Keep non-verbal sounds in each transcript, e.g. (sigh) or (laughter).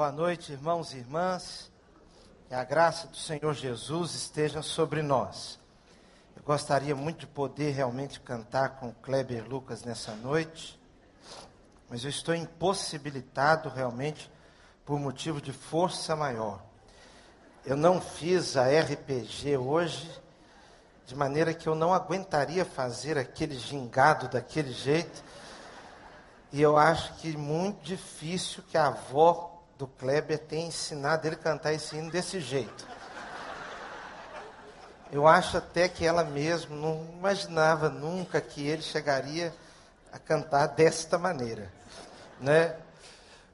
Boa noite, irmãos e irmãs. Que a graça do Senhor Jesus esteja sobre nós. Eu gostaria muito de poder realmente cantar com o Kleber Lucas nessa noite, mas eu estou impossibilitado realmente por motivo de força maior. Eu não fiz a RPG hoje, de maneira que eu não aguentaria fazer aquele gingado daquele jeito. E eu acho que muito difícil que a avó do Kleber tenha ensinado ele a cantar esse hino desse jeito. Eu acho até que ela mesma não imaginava nunca que ele chegaria a cantar desta maneira, né?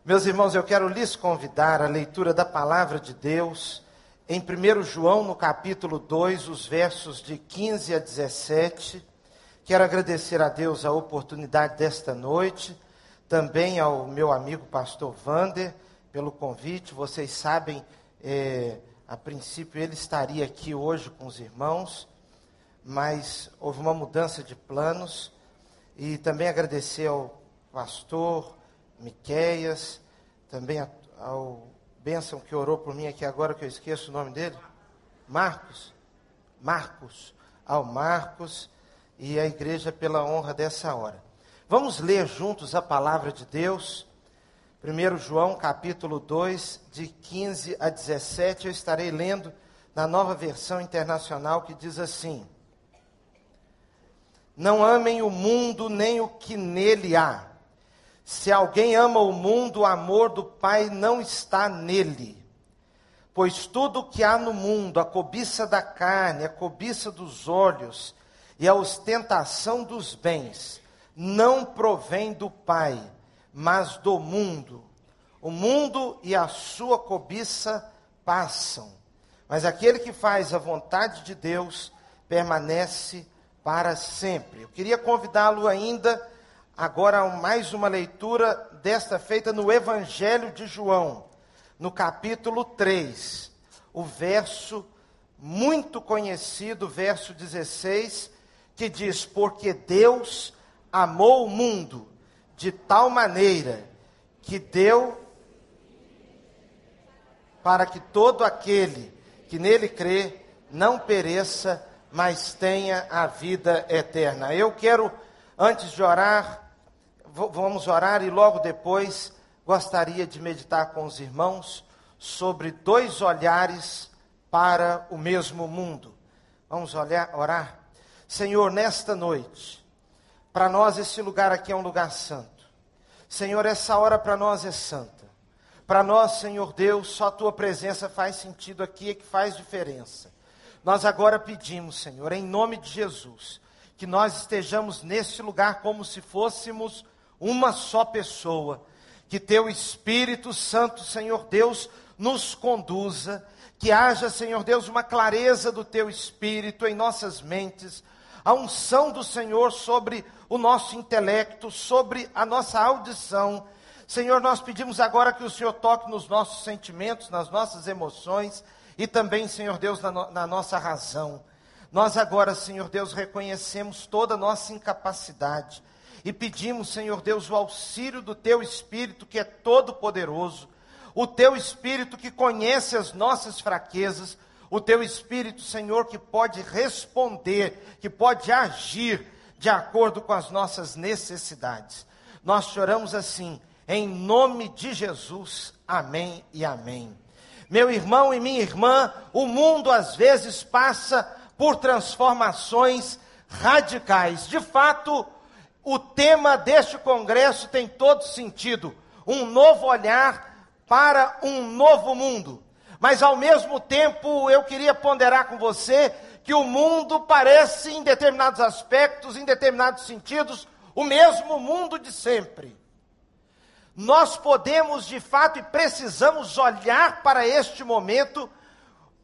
Meus irmãos, eu quero lhes convidar à leitura da palavra de Deus em 1 João, no capítulo 2, os versos de 15 a 17. Quero agradecer a Deus a oportunidade desta noite também ao meu amigo pastor Vander pelo convite. Vocês sabem, é, a princípio ele estaria aqui hoje com os irmãos, mas houve uma mudança de planos. E também agradecer ao pastor Miqueias, também ao Bênção que orou por mim aqui agora, que eu esqueço o nome dele. Marcos. Marcos. Ao Marcos e a igreja pela honra dessa hora. Vamos ler juntos a palavra de Deus. 1 João capítulo 2, de 15 a 17, eu estarei lendo na nova versão internacional que diz assim: Não amem o mundo nem o que nele há. Se alguém ama o mundo, o amor do Pai não está nele. Pois tudo o que há no mundo, a cobiça da carne, a cobiça dos olhos e a ostentação dos bens, não provém do Pai, mas do mundo. O mundo e a sua cobiça passam, mas aquele que faz a vontade de Deus permanece para sempre. Eu queria convidá-lo ainda agora a mais uma leitura desta feita no Evangelho de João, no capítulo 3, o verso muito conhecido, verso 16, que diz: Porque Deus amou o mundo de tal maneira que deu para que todo aquele que nele crê não pereça, mas tenha a vida eterna. Eu quero, antes de orar, vamos orar e logo depois gostaria de meditar com os irmãos sobre dois olhares para o mesmo mundo. Vamos olhar, orar? Senhor, nesta noite, para nós, esse lugar aqui é um lugar santo. Senhor, essa hora para nós é santa. Para nós, Senhor Deus, só a tua presença faz sentido aqui, é que faz diferença. Nós agora pedimos, Senhor, em nome de Jesus, que nós estejamos nesse lugar como se fôssemos uma só pessoa. Que teu Espírito Santo, Senhor Deus, nos conduza. Que haja, Senhor Deus, uma clareza do teu Espírito em nossas mentes. A unção do Senhor sobre o nosso intelecto, sobre a nossa audição. Senhor, nós pedimos agora que o Senhor toque nos nossos sentimentos, nas nossas emoções e também, Senhor Deus, na, no, na nossa razão. Nós agora, Senhor Deus, reconhecemos toda a nossa incapacidade e pedimos, Senhor Deus, o auxílio do Teu Espírito que é todo poderoso, o Teu Espírito que conhece as nossas fraquezas, o Teu Espírito, Senhor, que pode responder, que pode agir de acordo com as nossas necessidades. Nós choramos assim, em nome de Jesus. Amém e amém. Meu irmão e minha irmã, o mundo às vezes passa por transformações radicais. De fato, o tema deste congresso tem todo sentido: um novo olhar para um novo mundo. Mas ao mesmo tempo, eu queria ponderar com você que o mundo parece, em determinados aspectos, em determinados sentidos, o mesmo mundo de sempre. Nós podemos, de fato, e precisamos olhar para este momento,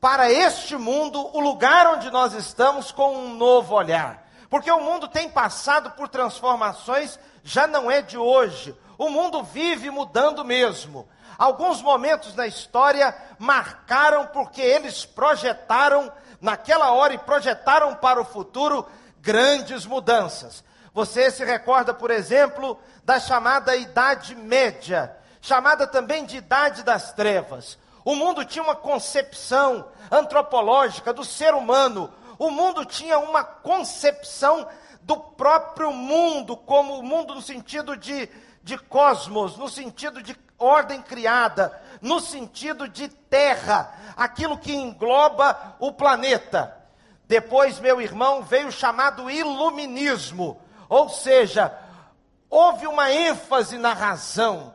para este mundo, o lugar onde nós estamos, com um novo olhar. Porque o mundo tem passado por transformações, já não é de hoje. O mundo vive mudando mesmo. Alguns momentos na história marcaram porque eles projetaram naquela hora e projetaram para o futuro grandes mudanças. Você se recorda, por exemplo, da chamada Idade Média, chamada também de Idade das Trevas. O mundo tinha uma concepção antropológica do ser humano, o mundo tinha uma concepção do próprio mundo, como o mundo no sentido de, de cosmos, no sentido de ordem criada, no sentido de terra, aquilo que engloba o planeta. Depois, meu irmão, veio o chamado iluminismo, ou seja, houve uma ênfase na razão.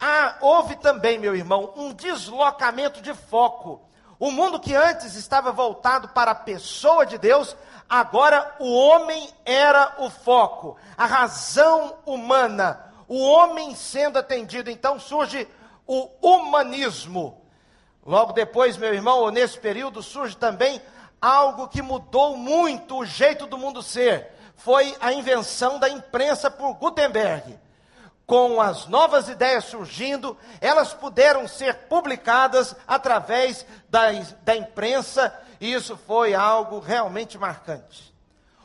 Ah, houve também, meu irmão, um deslocamento de foco. O mundo que antes estava voltado para a pessoa de Deus, agora o homem era o foco, a razão humana, o homem sendo atendido. Então surge o humanismo. Logo depois, meu irmão, ou nesse período, surge também algo que mudou muito o jeito do mundo ser. Foi a invenção da imprensa por Gutenberg. Com as novas ideias surgindo, elas puderam ser publicadas através da, da imprensa, e isso foi algo realmente marcante.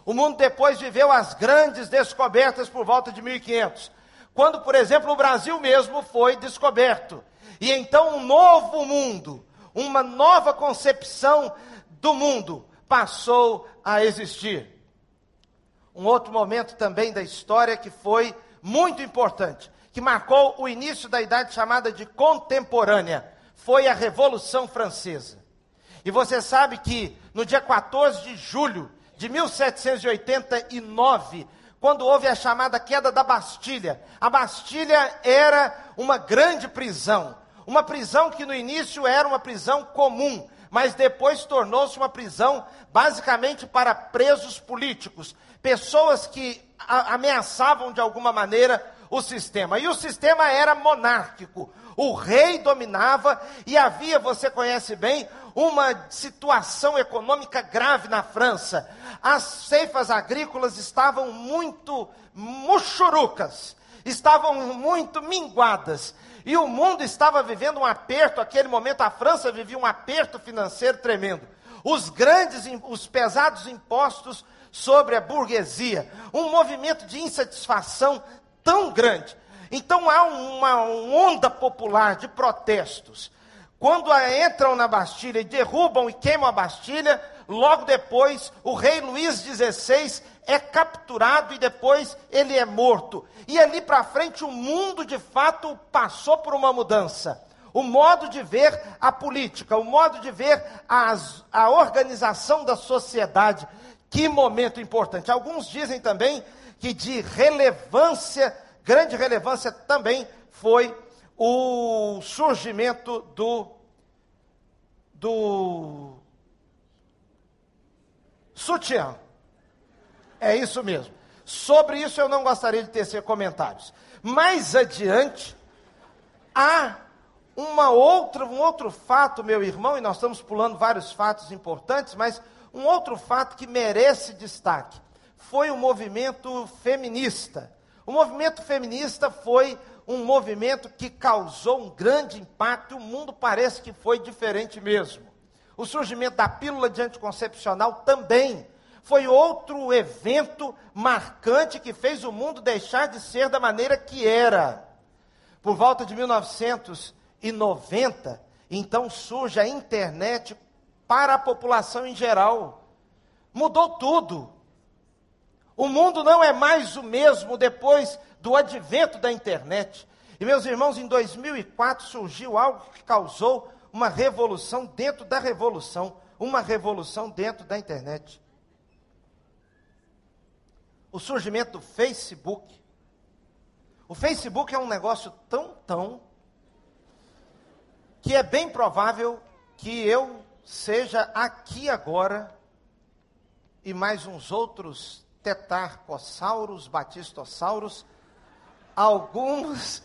O mundo depois viveu as grandes descobertas por volta de 1500, quando, por exemplo, o Brasil mesmo foi descoberto. E então um novo mundo, uma nova concepção do mundo passou a existir. Um outro momento também da história que foi muito importante, que marcou o início da idade chamada de contemporânea, foi a Revolução Francesa. E você sabe que no dia 14 de julho de 1789, quando houve a chamada queda da Bastilha, a Bastilha era uma grande prisão, uma prisão que no início era uma prisão comum, mas depois tornou-se uma prisão basicamente para presos políticos, pessoas que ameaçavam de alguma maneira o sistema. E o sistema era monárquico. O rei dominava e havia, você conhece bem, uma situação econômica grave na França. As ceifas agrícolas estavam muito muxurucas, estavam muito minguadas. E o mundo estava vivendo um aperto, aquele momento a França vivia um aperto financeiro tremendo. Os grandes, os pesados impostos sobre a burguesia, um movimento de insatisfação tão grande. Então há uma onda popular de protestos. Quando entram na Bastilha e derrubam e queimam a Bastilha, logo depois o rei Luís XVI é capturado e depois ele é morto. E ali para frente o mundo de fato passou por uma mudança. O modo de ver a política, o modo de ver as, a organização da sociedade. Que momento importante. Alguns dizem também que de relevância, grande relevância também foi o surgimento do, do sutiã. É isso mesmo. Sobre isso eu não gostaria de tecer comentários. Mais adiante, há uma outra, um outro fato, meu irmão, e nós estamos pulando vários fatos importantes, mas um outro fato que merece destaque foi o movimento feminista. O movimento feminista foi um movimento que causou um grande impacto, e o mundo parece que foi diferente mesmo. O surgimento da pílula de anticoncepcional também foi outro evento marcante que fez o mundo deixar de ser da maneira que era. Por volta de 1990, então surge a internet para a população em geral. Mudou tudo. O mundo não é mais o mesmo depois do advento da internet. E meus irmãos, em 2004 surgiu algo que causou uma revolução dentro da revolução, uma revolução dentro da internet o surgimento do Facebook. O Facebook é um negócio tão, tão, que é bem provável que eu seja aqui agora e mais uns outros tetarcossauros, batistossauros, alguns,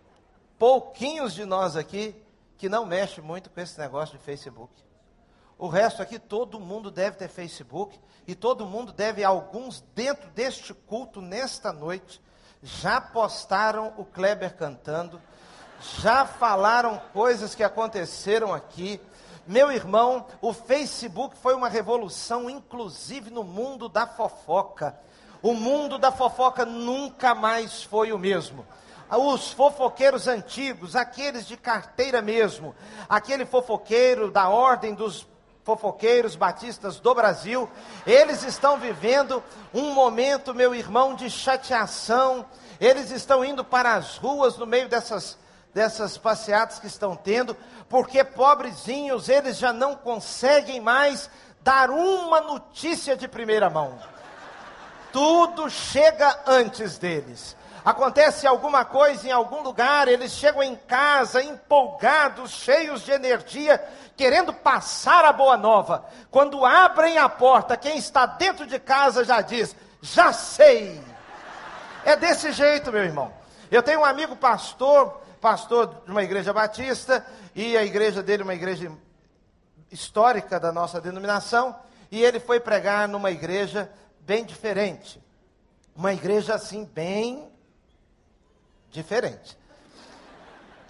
(laughs) pouquinhos de nós aqui, que não mexe muito com esse negócio de Facebook. O resto aqui, todo mundo deve ter Facebook e todo mundo deve, alguns dentro deste culto, nesta noite, já postaram o Kleber cantando, já falaram coisas que aconteceram aqui. Meu irmão, o Facebook foi uma revolução, inclusive no mundo da fofoca. O mundo da fofoca nunca mais foi o mesmo. os fofoqueiros antigos, aqueles de carteira mesmo, aquele fofoqueiro da ordem dos fofoqueiros batistas do Brasil, eles estão vivendo um momento, meu irmão, de chateação, eles estão indo para as ruas no meio dessas, dessas passeatas que estão tendo, porque pobrezinhos, eles já não conseguem mais dar uma notícia de primeira mão. Tudo chega antes deles acontece alguma coisa em algum lugar, eles chegam em casa empolgados, cheios de energia, querendo passar a boa nova. Quando abrem a porta, quem está dentro de casa já diz: Já sei. É desse jeito, meu irmão. Eu tenho um amigo pastor, pastor de uma igreja batista, e a igreja dele uma igreja histórica da nossa denominação, e ele foi pregar numa igreja bem diferente. Uma igreja assim, bem diferente.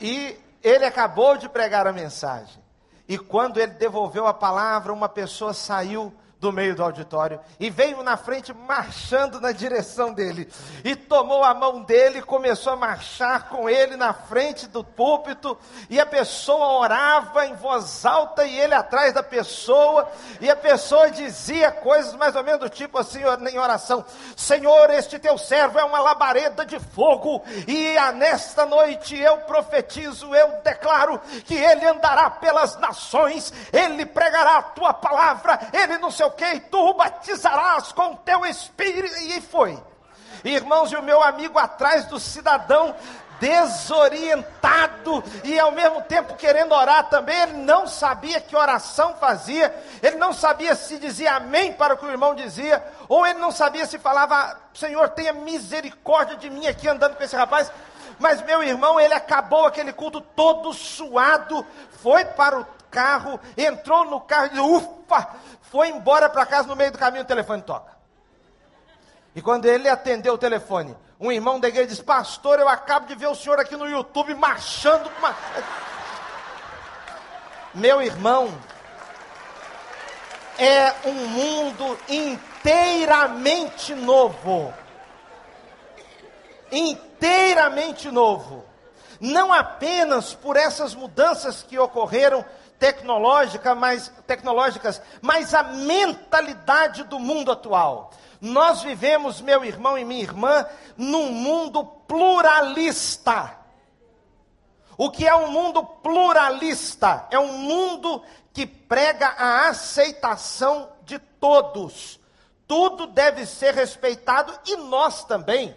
E ele acabou de pregar a mensagem. E quando ele devolveu a palavra, uma pessoa saiu do meio do auditório e veio na frente marchando na direção dele. E tomou a mão dele e começou a marchar com ele na frente do púlpito. E a pessoa orava em voz alta e ele atrás da pessoa. E a pessoa dizia coisas mais ou menos do tipo assim em oração: Senhor, este teu servo é uma labareda de fogo. E nesta noite eu profetizo, eu declaro que ele andará pelas nações, ele pregará a tua palavra, ele no seu que tu o batizarás com teu espírito. E foi. Irmãos, e o meu amigo atrás do cidadão desorientado e ao mesmo tempo querendo orar também, ele não sabia que oração fazia, ele não sabia se dizia amém para o que o irmão dizia, ou ele não sabia se falava, Senhor, tenha misericórdia de mim aqui andando com esse rapaz. Mas meu irmão, ele acabou aquele culto todo suado, foi para o carro, entrou no carro e disse, ufa, foi embora para casa no meio do caminho, o telefone toca. E quando ele atendeu o telefone, um irmão da igreja disse: Pastor, eu acabo de ver o senhor aqui no YouTube marchando com uma. Meu irmão, é um mundo inteiramente novo. Inteiramente novo. Não apenas por essas mudanças que ocorreram tecnológica, mas, tecnológicas, mas a mentalidade do mundo atual. Nós vivemos, meu irmão e minha irmã, num mundo pluralista. O que é um mundo pluralista? É um mundo que prega a aceitação de todos. Tudo deve ser respeitado e nós também.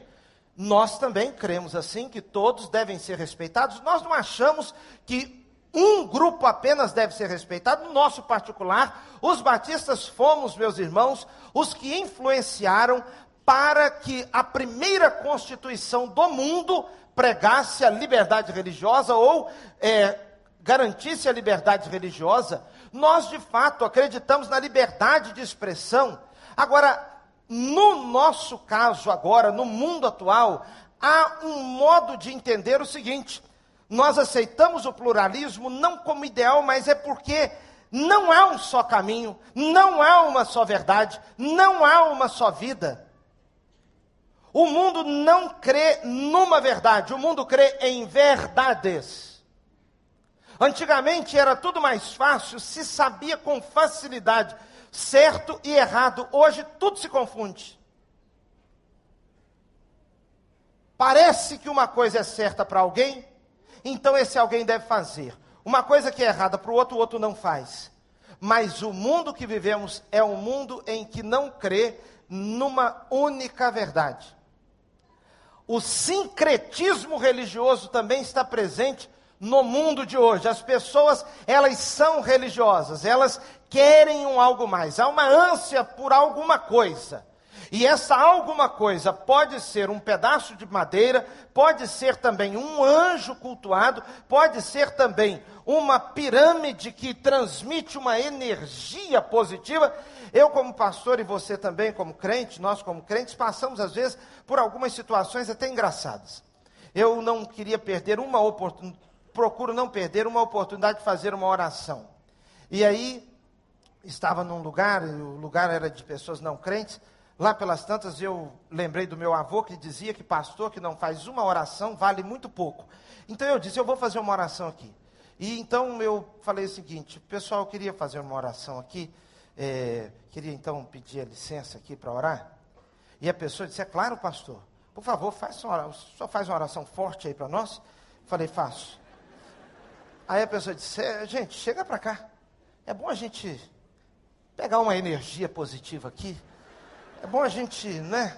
Nós também cremos assim que todos devem ser respeitados. Nós não achamos que um grupo apenas deve ser respeitado, no nosso particular, os batistas fomos, meus irmãos, os que influenciaram para que a primeira constituição do mundo pregasse a liberdade religiosa ou é, garantisse a liberdade religiosa. Nós, de fato, acreditamos na liberdade de expressão. Agora, no nosso caso, agora, no mundo atual, há um modo de entender o seguinte: nós aceitamos o pluralismo não como ideal, mas é porque não há um só caminho, não há uma só verdade, não há uma só vida. O mundo não crê numa verdade, o mundo crê em verdades. Antigamente era tudo mais fácil, se sabia com facilidade certo e errado. Hoje tudo se confunde. Parece que uma coisa é certa para alguém, então esse alguém deve fazer. Uma coisa que é errada para o outro, o outro não faz. Mas o mundo que vivemos é um mundo em que não crê numa única verdade. O sincretismo religioso também está presente no mundo de hoje. As pessoas, elas são religiosas, elas querem um algo mais. Há uma ânsia por alguma coisa. E essa alguma coisa pode ser um pedaço de madeira, pode ser também um anjo cultuado, pode ser também uma pirâmide que transmite uma energia positiva. Eu, como pastor, e você também, como crente, nós, como crentes, passamos às vezes por algumas situações até engraçadas. Eu não queria perder uma oportunidade, procuro não perder uma oportunidade de fazer uma oração. E aí, estava num lugar, e o lugar era de pessoas não crentes Lá pelas tantas eu lembrei do meu avô que dizia que pastor que não faz uma oração vale muito pouco. Então eu disse, eu vou fazer uma oração aqui. E então eu falei o seguinte, pessoal, eu queria fazer uma oração aqui, é, queria então pedir a licença aqui para orar. E a pessoa disse, é claro, pastor, por favor, faz uma, só faz uma oração forte aí para nós. Falei, faço. Aí a pessoa disse, é, gente, chega para cá. É bom a gente pegar uma energia positiva aqui. É bom a gente, né?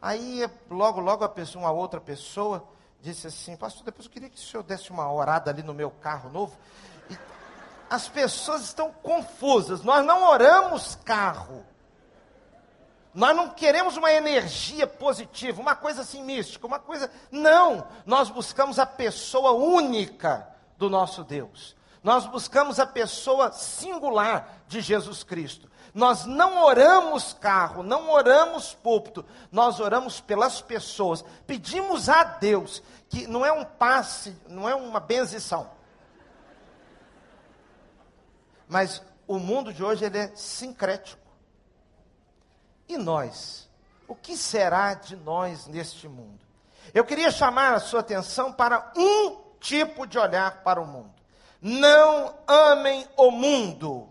Aí logo, logo a pessoa, uma outra pessoa disse assim, pastor, depois eu queria que o senhor desse uma orada ali no meu carro novo. E as pessoas estão confusas. Nós não oramos carro. Nós não queremos uma energia positiva, uma coisa assim mística, uma coisa. Não! Nós buscamos a pessoa única do nosso Deus. Nós buscamos a pessoa singular de Jesus Cristo. Nós não oramos carro, não oramos púlpito, nós oramos pelas pessoas. Pedimos a Deus, que não é um passe, não é uma benzição. Mas o mundo de hoje ele é sincrético. E nós? O que será de nós neste mundo? Eu queria chamar a sua atenção para um tipo de olhar para o mundo. Não amem o mundo.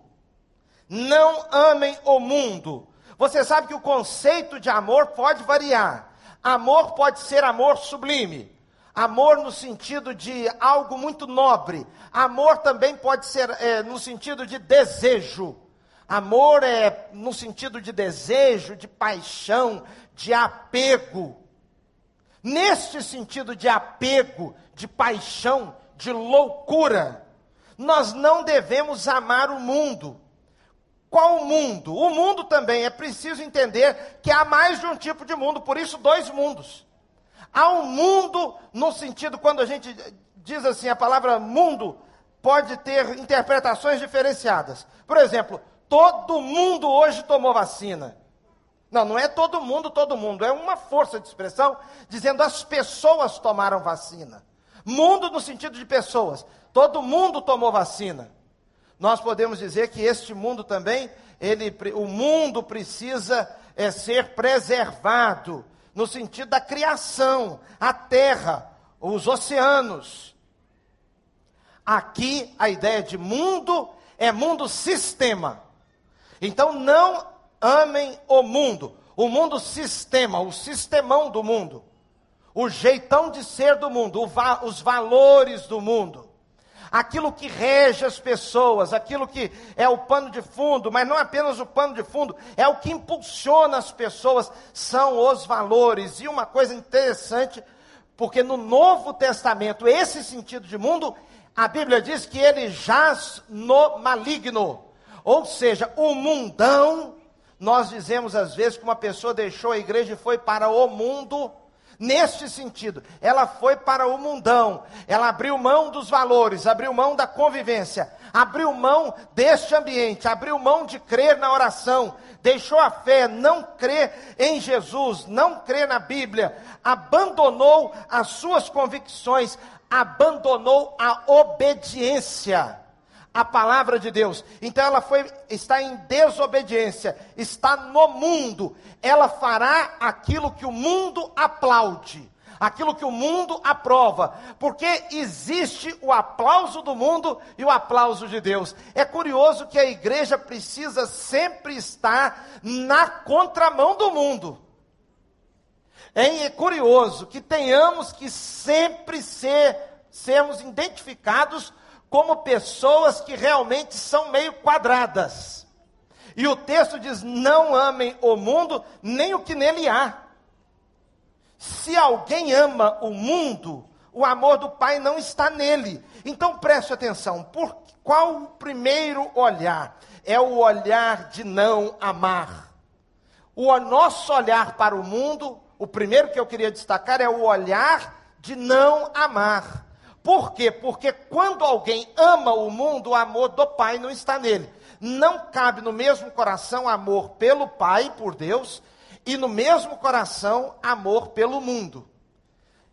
Não amem o mundo. Você sabe que o conceito de amor pode variar. Amor pode ser amor sublime. Amor no sentido de algo muito nobre. Amor também pode ser é, no sentido de desejo. Amor é no sentido de desejo, de paixão, de apego. Neste sentido de apego, de paixão, de loucura, nós não devemos amar o mundo. Qual o mundo? O mundo também é preciso entender que há mais de um tipo de mundo, por isso, dois mundos. Há um mundo no sentido, quando a gente diz assim, a palavra mundo pode ter interpretações diferenciadas. Por exemplo, todo mundo hoje tomou vacina. Não, não é todo mundo, todo mundo. É uma força de expressão dizendo as pessoas tomaram vacina. Mundo no sentido de pessoas. Todo mundo tomou vacina. Nós podemos dizer que este mundo também, ele, o mundo precisa é, ser preservado no sentido da criação, a terra, os oceanos. Aqui a ideia de mundo é mundo sistema. Então não amem o mundo, o mundo sistema, o sistemão do mundo, o jeitão de ser do mundo, va os valores do mundo, aquilo que rege as pessoas, aquilo que é o pano de fundo, mas não apenas o pano de fundo, é o que impulsiona as pessoas, são os valores. E uma coisa interessante, porque no Novo Testamento, esse sentido de mundo, a Bíblia diz que ele jaz no maligno. Ou seja, o mundão, nós dizemos às vezes que uma pessoa deixou a igreja e foi para o mundo. Neste sentido, ela foi para o mundão, ela abriu mão dos valores, abriu mão da convivência, abriu mão deste ambiente, abriu mão de crer na oração, deixou a fé, não crê em Jesus, não crê na Bíblia, abandonou as suas convicções, abandonou a obediência a palavra de Deus. Então ela foi está em desobediência, está no mundo. Ela fará aquilo que o mundo aplaude, aquilo que o mundo aprova, porque existe o aplauso do mundo e o aplauso de Deus. É curioso que a igreja precisa sempre estar na contramão do mundo. É curioso que tenhamos que sempre ser sermos identificados como pessoas que realmente são meio quadradas. E o texto diz: não amem o mundo, nem o que nele há. Se alguém ama o mundo, o amor do Pai não está nele. Então preste atenção: por qual o primeiro olhar? É o olhar de não amar. O nosso olhar para o mundo, o primeiro que eu queria destacar é o olhar de não amar. Por quê? Porque quando alguém ama o mundo, o amor do Pai não está nele. Não cabe no mesmo coração amor pelo Pai, por Deus, e no mesmo coração amor pelo mundo.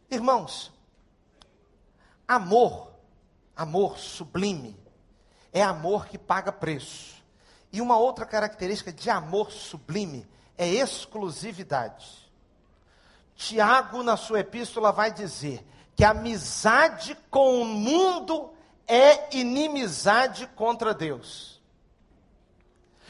Irmãos, amor, amor sublime, é amor que paga preço. E uma outra característica de amor sublime é exclusividade. Tiago, na sua epístola, vai dizer que amizade com o mundo é inimizade contra Deus.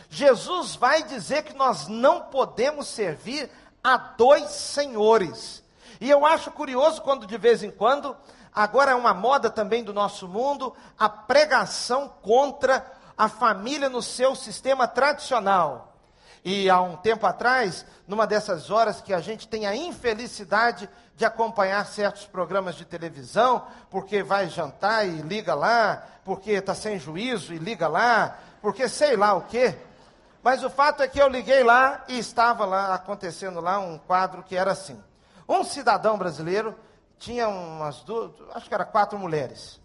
Jesus vai dizer que nós não podemos servir a dois senhores. E eu acho curioso quando de vez em quando, agora é uma moda também do nosso mundo, a pregação contra a família no seu sistema tradicional. E há um tempo atrás, numa dessas horas que a gente tem a infelicidade de acompanhar certos programas de televisão, porque vai jantar e liga lá, porque está sem juízo e liga lá, porque sei lá o quê. Mas o fato é que eu liguei lá e estava lá acontecendo lá um quadro que era assim. Um cidadão brasileiro tinha umas duas, acho que era quatro mulheres.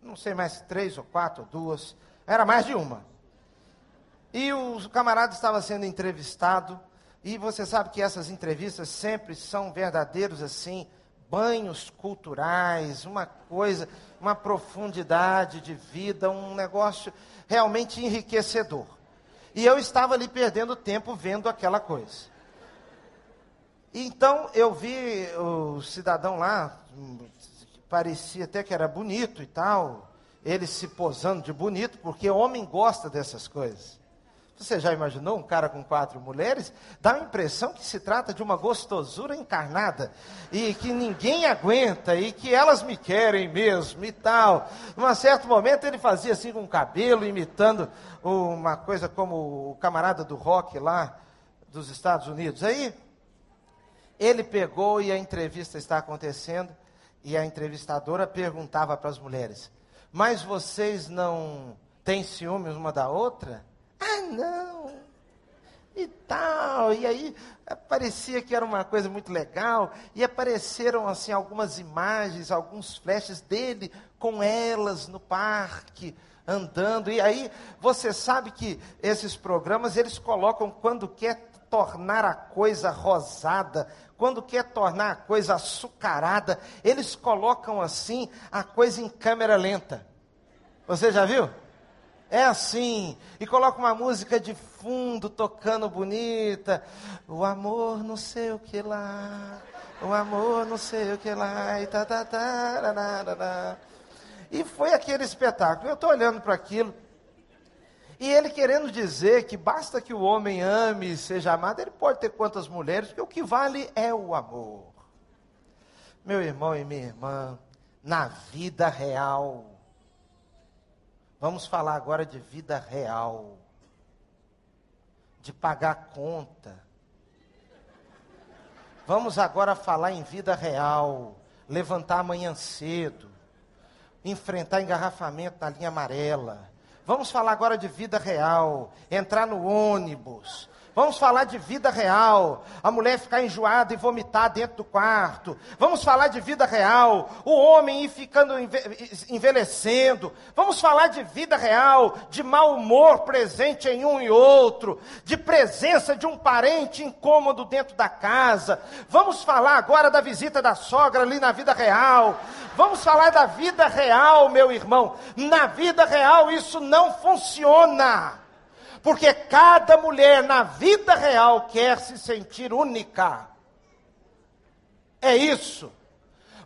Não sei mais, três ou quatro, ou duas. Era mais de uma. E o camarada estava sendo entrevistado e você sabe que essas entrevistas sempre são verdadeiros assim, banhos culturais, uma coisa, uma profundidade de vida, um negócio realmente enriquecedor. E eu estava ali perdendo tempo vendo aquela coisa. Então eu vi o cidadão lá, parecia até que era bonito e tal, ele se posando de bonito, porque homem gosta dessas coisas. Você já imaginou um cara com quatro mulheres? Dá a impressão que se trata de uma gostosura encarnada e que ninguém aguenta e que elas me querem mesmo e tal. Num certo momento ele fazia assim com o cabelo, imitando uma coisa como o camarada do rock lá dos Estados Unidos. Aí ele pegou e a entrevista está acontecendo e a entrevistadora perguntava para as mulheres: Mas vocês não têm ciúmes uma da outra? Não. E tal. E aí parecia que era uma coisa muito legal. E apareceram assim algumas imagens, alguns flashes dele com elas no parque andando. E aí você sabe que esses programas eles colocam quando quer tornar a coisa rosada, quando quer tornar a coisa açucarada, eles colocam assim a coisa em câmera lenta. Você já viu? É assim. E coloca uma música de fundo tocando bonita. O amor não sei o que lá. O amor não sei o que lá. E, tá, tá, tá, e foi aquele espetáculo. Eu estou olhando para aquilo. E ele querendo dizer que basta que o homem ame e seja amado, ele pode ter quantas mulheres, porque o que vale é o amor. Meu irmão e minha irmã, na vida real, Vamos falar agora de vida real, de pagar conta. Vamos agora falar em vida real, levantar amanhã cedo, enfrentar engarrafamento na linha amarela. Vamos falar agora de vida real, entrar no ônibus, Vamos falar de vida real. A mulher ficar enjoada e vomitar dentro do quarto. Vamos falar de vida real. O homem ir ficando envelhecendo. Vamos falar de vida real, de mau humor presente em um e outro, de presença de um parente incômodo dentro da casa. Vamos falar agora da visita da sogra ali na vida real. Vamos falar da vida real, meu irmão. Na vida real isso não funciona. Porque cada mulher na vida real quer se sentir única. É isso.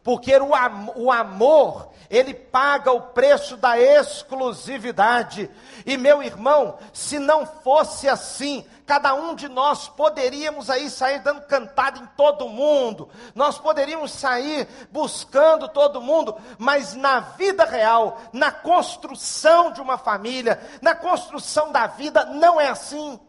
Porque o, am o amor, ele paga o preço da exclusividade. E meu irmão, se não fosse assim, cada um de nós poderíamos aí sair dando cantada em todo mundo, nós poderíamos sair buscando todo mundo, mas na vida real, na construção de uma família, na construção da vida, não é assim.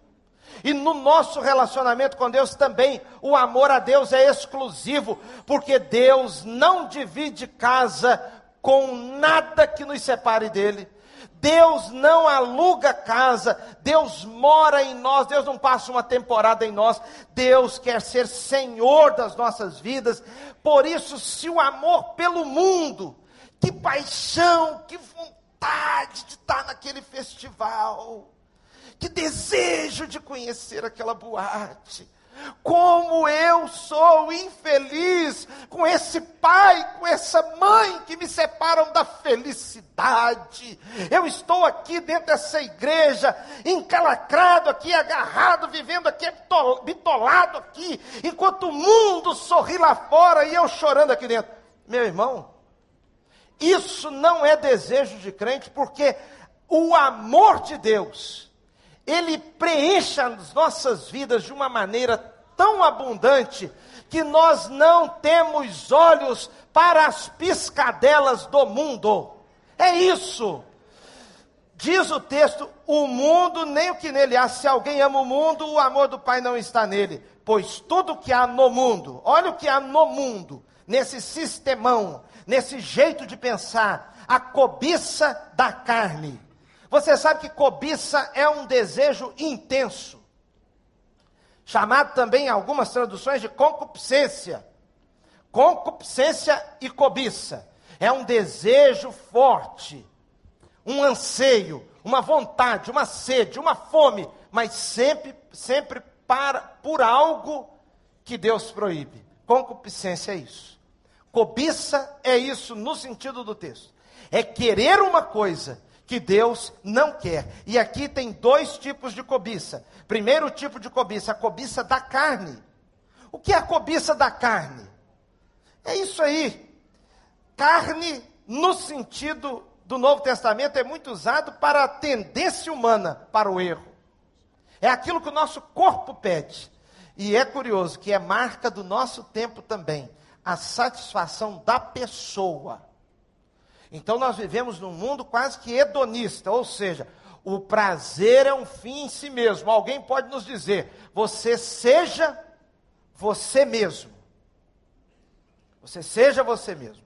E no nosso relacionamento com Deus também, o amor a Deus é exclusivo, porque Deus não divide casa com nada que nos separe dele. Deus não aluga casa, Deus mora em nós, Deus não passa uma temporada em nós, Deus quer ser Senhor das nossas vidas. Por isso, se o amor pelo mundo, que paixão, que vontade de estar naquele festival, que desejo de conhecer aquela boate, Como eu sou infeliz com esse pai, com essa mãe que me separam da felicidade. Eu estou aqui dentro dessa igreja, encalacrado aqui, agarrado, vivendo aqui, bitolado aqui, enquanto o mundo sorri lá fora e eu chorando aqui dentro. Meu irmão, isso não é desejo de crente, porque o amor de Deus, ele preenche as nossas vidas de uma maneira tão abundante que nós não temos olhos para as piscadelas do mundo. É isso. Diz o texto: o mundo, nem o que nele há, se alguém ama o mundo, o amor do Pai não está nele. Pois tudo que há no mundo, olha o que há no mundo, nesse sistemão, nesse jeito de pensar, a cobiça da carne. Você sabe que cobiça é um desejo intenso, chamado também em algumas traduções de concupiscência. Concupiscência e cobiça é um desejo forte, um anseio, uma vontade, uma sede, uma fome, mas sempre, sempre para por algo que Deus proíbe. Concupiscência é isso. Cobiça é isso no sentido do texto. É querer uma coisa que Deus não quer. E aqui tem dois tipos de cobiça. Primeiro tipo de cobiça, a cobiça da carne. O que é a cobiça da carne? É isso aí. Carne, no sentido do Novo Testamento, é muito usado para a tendência humana para o erro. É aquilo que o nosso corpo pede. E é curioso que é marca do nosso tempo também a satisfação da pessoa. Então nós vivemos num mundo quase que hedonista, ou seja, o prazer é um fim em si mesmo. Alguém pode nos dizer: você seja você mesmo. Você seja você mesmo.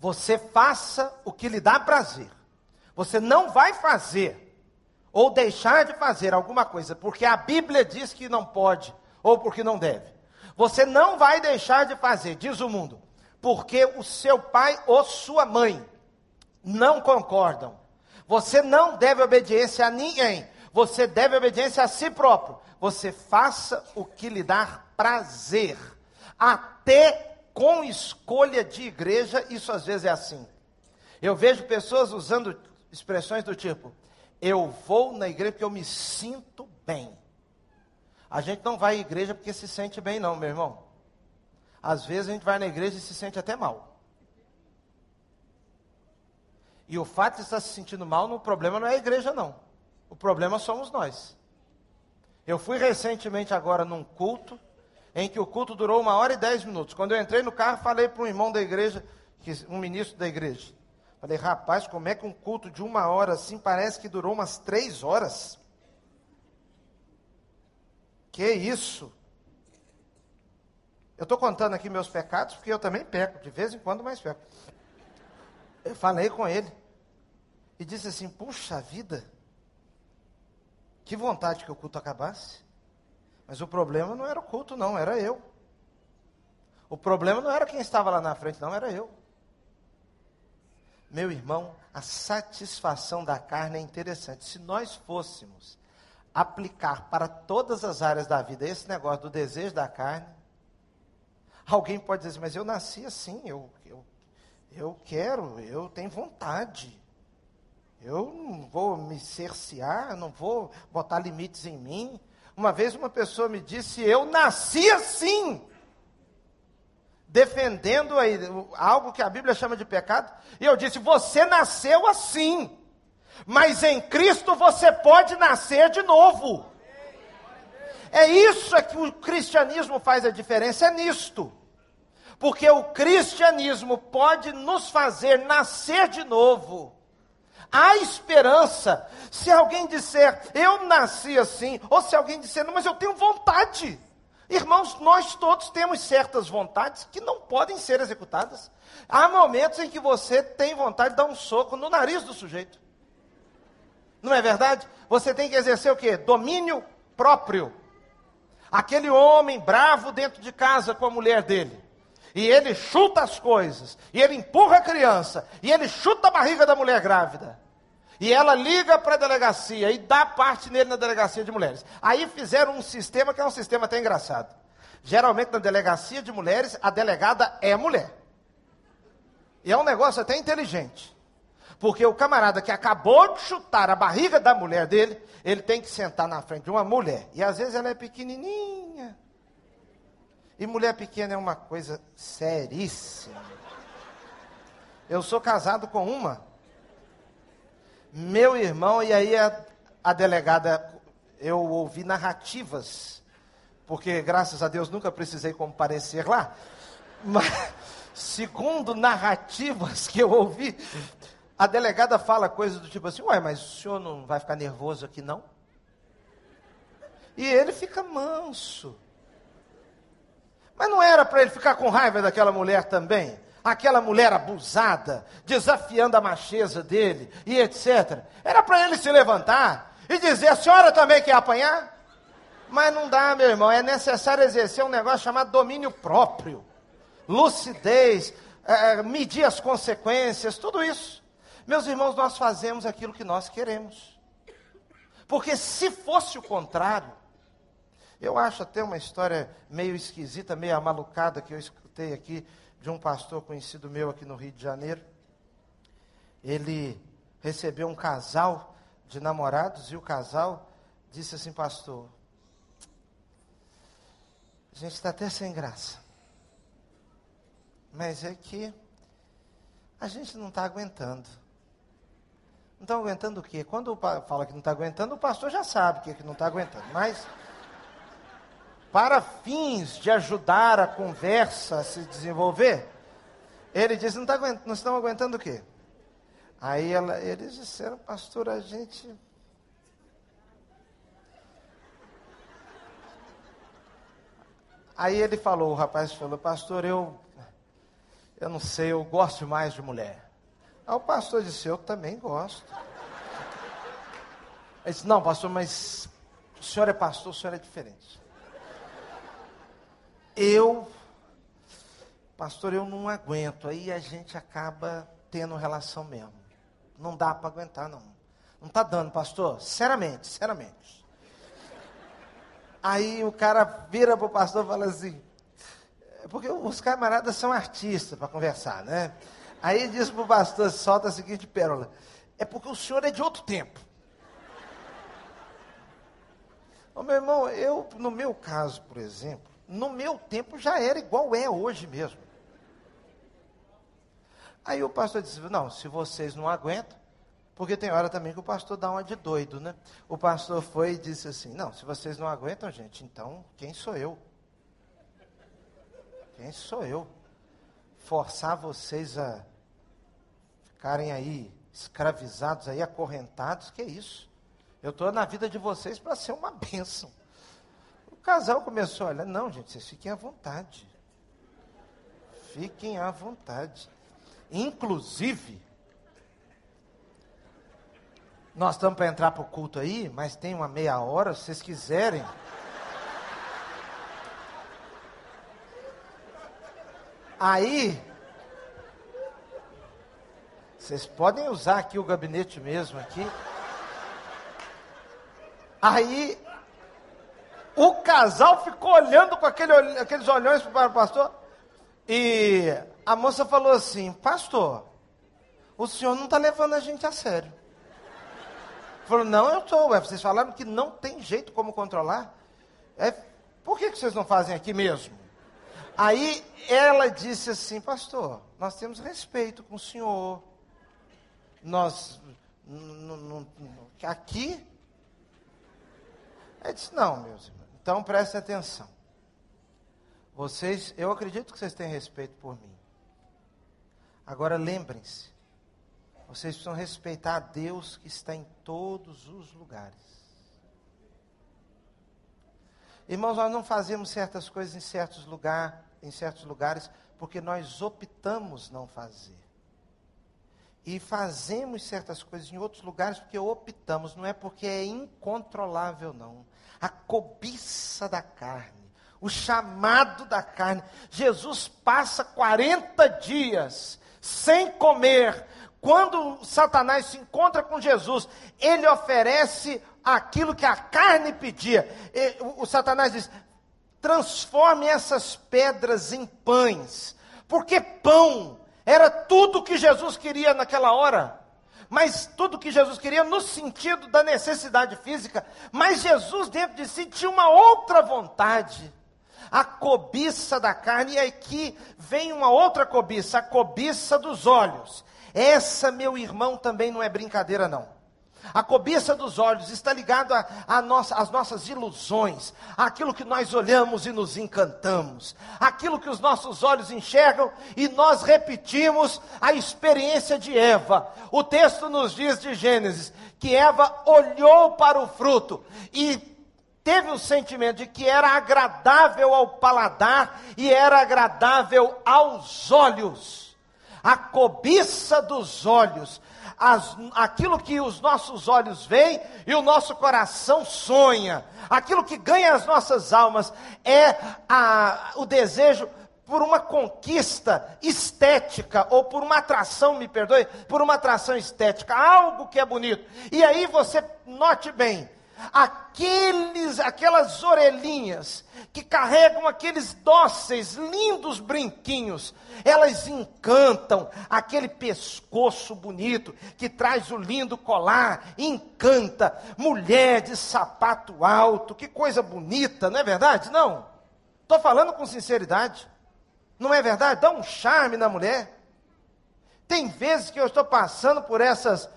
Você faça o que lhe dá prazer. Você não vai fazer ou deixar de fazer alguma coisa porque a Bíblia diz que não pode ou porque não deve. Você não vai deixar de fazer, diz o mundo, porque o seu pai ou sua mãe não concordam. Você não deve obediência a ninguém. Você deve obediência a si próprio. Você faça o que lhe dá prazer. Até com escolha de igreja, isso às vezes é assim. Eu vejo pessoas usando expressões do tipo: eu vou na igreja porque eu me sinto bem. A gente não vai à igreja porque se sente bem, não, meu irmão. Às vezes a gente vai na igreja e se sente até mal. E o fato de estar se sentindo mal, o problema não é a igreja, não. O problema somos nós. Eu fui recentemente agora num culto, em que o culto durou uma hora e dez minutos. Quando eu entrei no carro, falei para um irmão da igreja, um ministro da igreja. Falei, rapaz, como é que um culto de uma hora assim parece que durou umas três horas? Que isso? Eu estou contando aqui meus pecados, porque eu também peco, de vez em quando, mas peco. Eu falei com ele e disse assim: Puxa vida, que vontade que o culto acabasse. Mas o problema não era o culto, não, era eu. O problema não era quem estava lá na frente, não, era eu. Meu irmão, a satisfação da carne é interessante. Se nós fôssemos aplicar para todas as áreas da vida esse negócio do desejo da carne, alguém pode dizer, assim, mas eu nasci assim, eu, eu, eu quero, eu tenho vontade. Eu não vou me cercear, não vou botar limites em mim. Uma vez uma pessoa me disse, eu nasci assim, defendendo algo que a Bíblia chama de pecado, e eu disse, você nasceu assim. Mas em Cristo você pode nascer de novo. É isso é que o cristianismo faz a diferença, é nisto. Porque o cristianismo pode nos fazer nascer de novo. Há esperança. Se alguém disser, eu nasci assim, ou se alguém disser, não, mas eu tenho vontade. Irmãos, nós todos temos certas vontades que não podem ser executadas. Há momentos em que você tem vontade de dar um soco no nariz do sujeito. Não é verdade? Você tem que exercer o quê? Domínio próprio. Aquele homem bravo dentro de casa com a mulher dele. E ele chuta as coisas. E ele empurra a criança. E ele chuta a barriga da mulher grávida. E ela liga para a delegacia e dá parte nele na delegacia de mulheres. Aí fizeram um sistema que é um sistema até engraçado. Geralmente na delegacia de mulheres, a delegada é mulher. E é um negócio até inteligente. Porque o camarada que acabou de chutar a barriga da mulher dele, ele tem que sentar na frente de uma mulher. E às vezes ela é pequenininha. E mulher pequena é uma coisa seríssima. Eu sou casado com uma. Meu irmão, e aí a, a delegada, eu ouvi narrativas, porque graças a Deus nunca precisei comparecer lá. Mas, segundo narrativas que eu ouvi, a delegada fala coisas do tipo assim: Ué, mas o senhor não vai ficar nervoso aqui não? E ele fica manso. Mas não era para ele ficar com raiva daquela mulher também? Aquela mulher abusada, desafiando a macheza dele e etc. Era para ele se levantar e dizer: a senhora também quer apanhar? Mas não dá, meu irmão. É necessário exercer um negócio chamado domínio próprio, lucidez, é, medir as consequências, tudo isso. Meus irmãos, nós fazemos aquilo que nós queremos. Porque se fosse o contrário, eu acho até uma história meio esquisita, meio amalucada que eu escutei aqui de um pastor conhecido meu aqui no Rio de Janeiro. Ele recebeu um casal de namorados e o casal disse assim, pastor, a gente está até sem graça. Mas é que a gente não está aguentando. Não está aguentando o quê? Quando fala que não está aguentando, o pastor já sabe que, é que não está aguentando. Mas, para fins de ajudar a conversa a se desenvolver, ele diz: não, tá aguentando, não estão aguentando o quê? Aí ela, eles disseram, pastor, a gente. Aí ele falou, o rapaz falou, pastor, eu, eu não sei, eu gosto mais de mulher. Aí o pastor disse: Eu também gosto. Ele disse: Não, pastor, mas o senhor é pastor, o senhor é diferente. Eu, pastor, eu não aguento. Aí a gente acaba tendo relação mesmo. Não dá para aguentar, não. Não está dando, pastor. Sinceramente, sinceramente. Aí o cara vira para o pastor e fala assim: é Porque os camaradas são artistas para conversar, né? Aí diz para o pastor, solta a seguinte pérola. É porque o senhor é de outro tempo. Ô, meu irmão, eu, no meu caso, por exemplo, no meu tempo já era igual é hoje mesmo. Aí o pastor disse, não, se vocês não aguentam, porque tem hora também que o pastor dá uma de doido, né? O pastor foi e disse assim, não, se vocês não aguentam, gente, então quem sou eu? Quem sou eu? Forçar vocês a ficarem aí escravizados, aí acorrentados, que é isso? Eu estou na vida de vocês para ser uma bênção. O casal começou a olhar, não, gente, vocês fiquem à vontade. Fiquem à vontade. Inclusive, nós estamos para entrar para o culto aí, mas tem uma meia hora, se vocês quiserem. Aí, vocês podem usar aqui o gabinete mesmo aqui. Aí o casal ficou olhando com aquele, aqueles olhões para o pastor. E a moça falou assim: Pastor, o senhor não está levando a gente a sério. Falou: Não, eu estou. Vocês falaram que não tem jeito como controlar. É, por que, que vocês não fazem aqui mesmo? Aí ela disse assim: Pastor, nós temos respeito com o senhor nós aqui. Ele disse, não, meus irmãos, então prestem atenção. Vocês, eu acredito que vocês têm respeito por mim. Agora lembrem-se, vocês precisam respeitar a Deus que está em todos os lugares. Irmãos, nós não fazemos certas coisas em certos lugares, em certos lugares, porque nós optamos não fazer e fazemos certas coisas em outros lugares porque optamos, não é porque é incontrolável, não. A cobiça da carne, o chamado da carne. Jesus passa 40 dias sem comer, Quando Satanás se encontra com Jesus, ele oferece aquilo que a carne pedia. O, o Satanás diz: transforme essas pedras em pães, porque pão era tudo que Jesus queria naquela hora. Mas tudo que Jesus queria no sentido da necessidade física, mas Jesus dentro de si tinha uma outra vontade a cobiça da carne, e aqui vem uma outra cobiça, a cobiça dos olhos. Essa, meu irmão, também não é brincadeira, não. A cobiça dos olhos está ligada às nossa, nossas ilusões, àquilo que nós olhamos e nos encantamos, aquilo que os nossos olhos enxergam e nós repetimos a experiência de Eva. O texto nos diz de Gênesis que Eva olhou para o fruto e teve o sentimento de que era agradável ao paladar e era agradável aos olhos. A cobiça dos olhos as, aquilo que os nossos olhos veem e o nosso coração sonha, aquilo que ganha as nossas almas é a, o desejo por uma conquista estética, ou por uma atração, me perdoe, por uma atração estética, algo que é bonito. E aí você note bem, aqueles, aquelas orelhinhas que carregam aqueles dóceis, lindos brinquinhos, elas encantam aquele pescoço bonito que traz o lindo colar, encanta. Mulher de sapato alto, que coisa bonita, não é verdade? Não. Estou falando com sinceridade. Não é verdade? Dá um charme na mulher. Tem vezes que eu estou passando por essas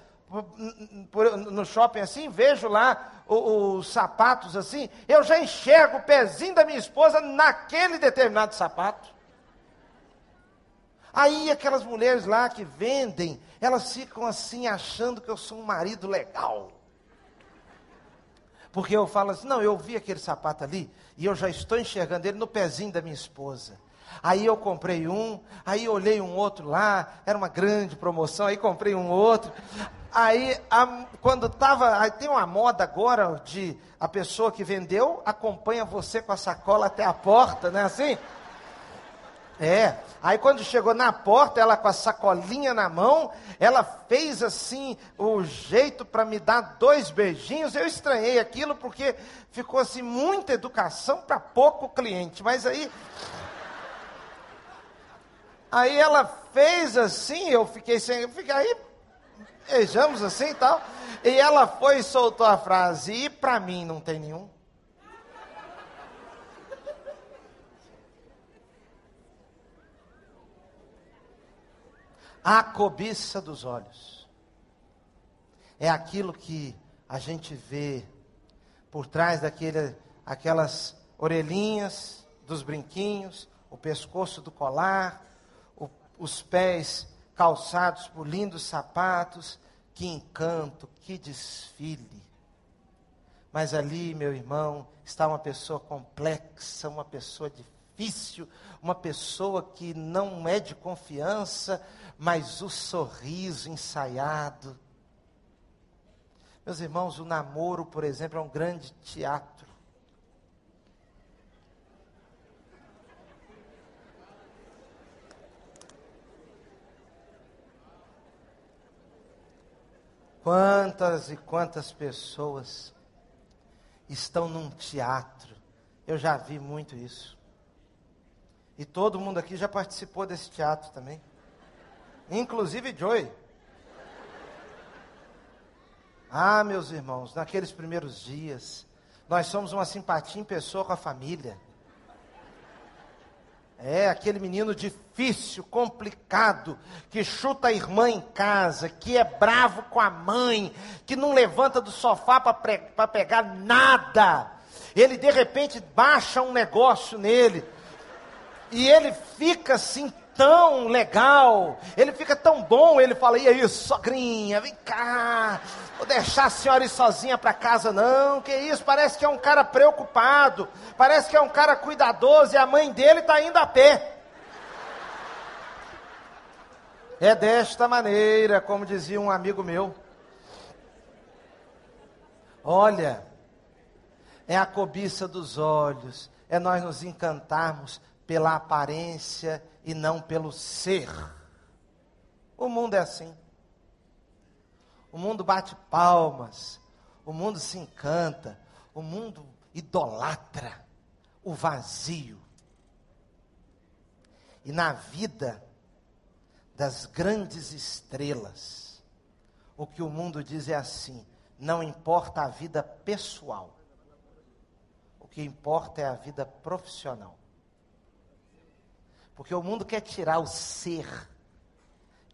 no shopping assim, vejo lá os, os, sapatos assim, eu já enxergo o pezinho da minha esposa naquele determinado sapato. Aí aquelas mulheres lá que vendem, elas ficam assim achando que eu sou um marido legal. Porque eu falo assim, não, eu vi aquele sapato ali e eu já estou enxergando ele no pezinho da minha esposa. Aí eu comprei um, aí olhei um outro lá, era uma grande promoção, aí comprei um outro. Aí, a, quando estava. Tem uma moda agora de a pessoa que vendeu acompanha você com a sacola até a porta, não é assim? É. Aí quando chegou na porta, ela com a sacolinha na mão, ela fez assim o jeito para me dar dois beijinhos. Eu estranhei aquilo porque ficou assim muita educação para pouco cliente. Mas aí Aí ela fez assim, eu fiquei sem, eu fiquei aí beijamos assim e tal. E ela foi e soltou a frase: E para mim não tem nenhum? A cobiça dos olhos é aquilo que a gente vê por trás daquele, aquelas orelhinhas dos brinquinhos, o pescoço do colar, o, os pés calçados por lindos sapatos, que encanto, que desfile. Mas ali, meu irmão, está uma pessoa complexa, uma pessoa difícil, uma pessoa que não é de confiança, mas o sorriso ensaiado. Meus irmãos, o namoro, por exemplo, é um grande teatro. Quantas e quantas pessoas estão num teatro? Eu já vi muito isso. E todo mundo aqui já participou desse teatro também. Inclusive Joy. Ah, meus irmãos, naqueles primeiros dias, nós somos uma simpatia em pessoa com a família. É aquele menino difícil, complicado, que chuta a irmã em casa, que é bravo com a mãe, que não levanta do sofá para pegar nada. Ele de repente baixa um negócio nele e ele fica assim tão legal, ele fica tão bom, ele fala, e aí, sogrinha, vem cá, vou deixar a senhora ir sozinha para casa não, que isso, parece que é um cara preocupado, parece que é um cara cuidadoso, e a mãe dele está indo a pé. É desta maneira, como dizia um amigo meu. Olha, é a cobiça dos olhos, é nós nos encantarmos pela aparência e não pelo ser. O mundo é assim. o mundo bate palmas, o mundo se encanta, o mundo idolatra o vazio. E na vida das grandes estrelas, o que o mundo diz é assim: não importa a vida pessoal, o que importa é a vida profissional. Porque o mundo quer tirar o ser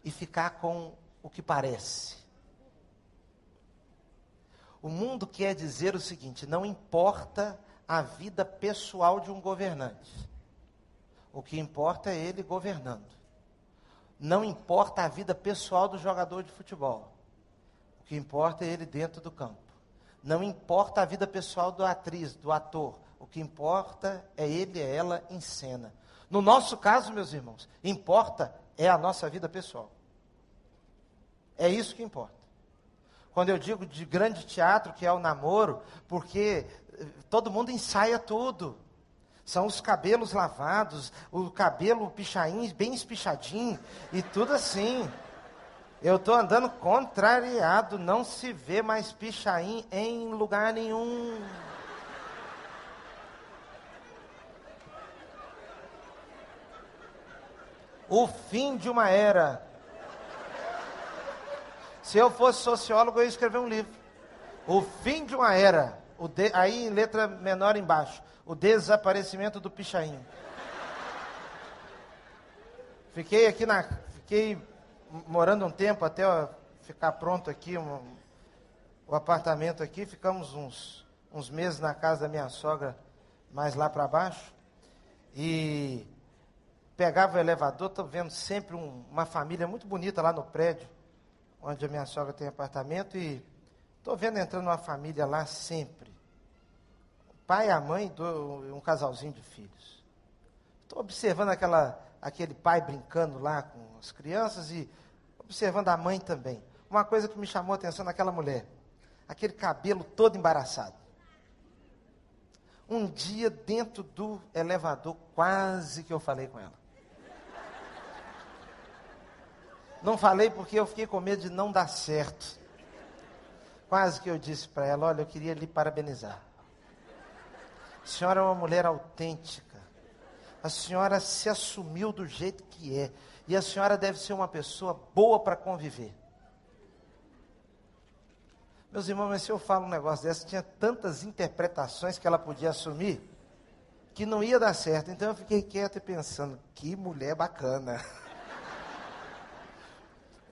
e ficar com o que parece. O mundo quer dizer o seguinte: não importa a vida pessoal de um governante. O que importa é ele governando. Não importa a vida pessoal do jogador de futebol. O que importa é ele dentro do campo. Não importa a vida pessoal do atriz, do ator. O que importa é ele e ela em cena. No nosso caso, meus irmãos, importa é a nossa vida pessoal. É isso que importa. Quando eu digo de grande teatro, que é o namoro, porque todo mundo ensaia tudo. São os cabelos lavados, o cabelo pichain, bem espichadinho, e tudo assim. Eu estou andando contrariado, não se vê mais pichain em lugar nenhum. O fim de uma era. Se eu fosse sociólogo, eu ia escrever um livro. O fim de uma era. De, aí em letra menor embaixo, o desaparecimento do pichainho. Fiquei aqui na. Fiquei morando um tempo até ficar pronto aqui um, o apartamento aqui. Ficamos uns, uns meses na casa da minha sogra, mais lá para baixo. E pegava o elevador, estou vendo sempre um, uma família muito bonita lá no prédio, onde a minha sogra tem apartamento, e estou vendo entrando uma família lá sempre pai e a mãe, do, um casalzinho de filhos. Estou observando aquela, aquele pai brincando lá com as crianças e observando a mãe também. Uma coisa que me chamou a atenção naquela mulher, aquele cabelo todo embaraçado. Um dia, dentro do elevador, quase que eu falei com ela. Não falei porque eu fiquei com medo de não dar certo. Quase que eu disse para ela: Olha, eu queria lhe parabenizar. A senhora é uma mulher autêntica. A senhora se assumiu do jeito que é. E a senhora deve ser uma pessoa boa para conviver. Meus irmãos, mas se eu falo um negócio desse, tinha tantas interpretações que ela podia assumir, que não ia dar certo. Então eu fiquei quieto e pensando, que mulher bacana. (laughs)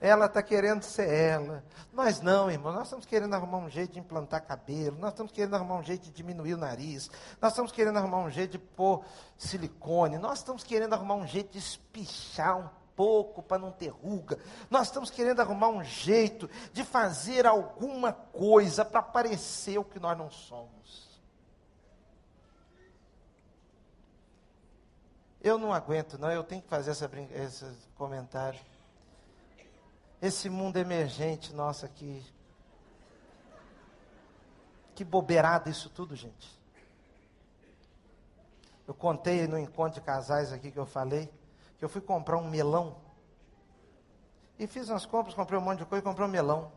ela está querendo ser ela. Nós não, irmão. Nós estamos querendo arrumar um jeito de implantar cabelo. Nós estamos querendo arrumar um jeito de diminuir o nariz. Nós estamos querendo arrumar um jeito de pôr silicone. Nós estamos querendo arrumar um jeito de espichar um pouco para não ter ruga. Nós estamos querendo arrumar um jeito de fazer alguma coisa para parecer o que nós não somos. Eu não aguento, não. Eu tenho que fazer essa, esse comentário esse mundo emergente nosso aqui. Que bobeirada isso tudo, gente. Eu contei no encontro de casais aqui que eu falei, que eu fui comprar um melão. E fiz umas compras, comprei um monte de coisa e comprei um melão.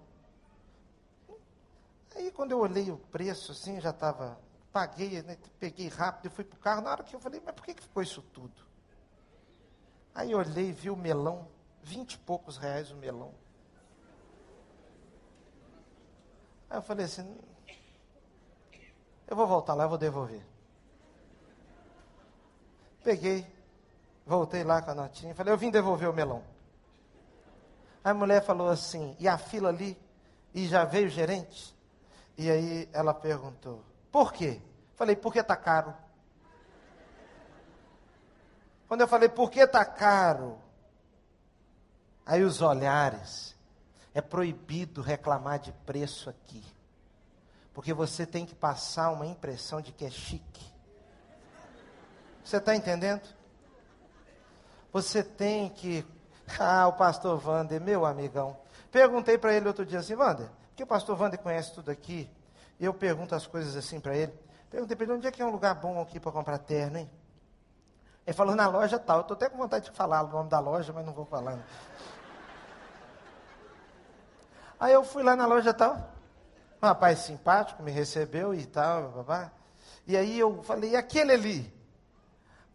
Aí quando eu olhei o preço, assim, já estava. Paguei, né, peguei rápido e fui para o carro. Na hora que eu falei, mas por que, que ficou isso tudo? Aí olhei, vi o melão, vinte e poucos reais o melão. Aí eu falei assim, eu vou voltar lá, eu vou devolver. Peguei, voltei lá com a notinha, falei, eu vim devolver o melão. Aí a mulher falou assim, e a fila ali? E já veio o gerente? E aí ela perguntou, por quê? Falei, porque está caro. Quando eu falei, por que está caro? Aí os olhares. É proibido reclamar de preço aqui. Porque você tem que passar uma impressão de que é chique. Você está entendendo? Você tem que. Ah, o pastor Wander, meu amigão. Perguntei para ele outro dia assim, Wander, porque o pastor Wander conhece tudo aqui. E eu pergunto as coisas assim para ele. Perguntei para ele, onde é que é um lugar bom aqui para comprar terno, hein? Ele falou, na loja tal. Eu estou até com vontade de falar o nome da loja, mas não vou falar. Aí eu fui lá na loja tal, um rapaz simpático me recebeu e tal, babá. E aí eu falei, e aquele ali?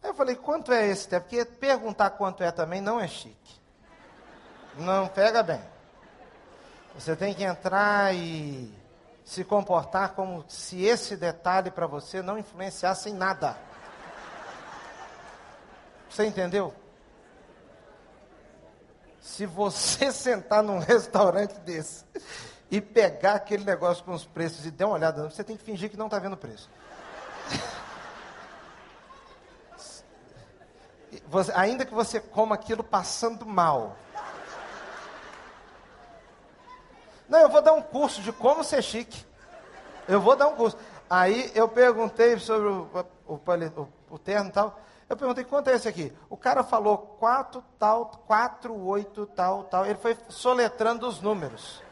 Aí eu falei, quanto é esse? Porque perguntar quanto é também não é chique. Não pega bem. Você tem que entrar e se comportar como se esse detalhe para você não influenciasse em nada. Você entendeu? Se você (laughs) sentar num restaurante desse e pegar aquele negócio com os preços e der uma olhada, você tem que fingir que não está vendo o preço. (laughs) Você, ainda que você coma aquilo passando mal. Não, eu vou dar um curso de como ser chique. Eu vou dar um curso. Aí eu perguntei sobre o, o, o, o terno e tal. Eu perguntei, quanto é esse aqui? O cara falou 4 tal, 4, 8 tal, tal. Ele foi soletrando os números.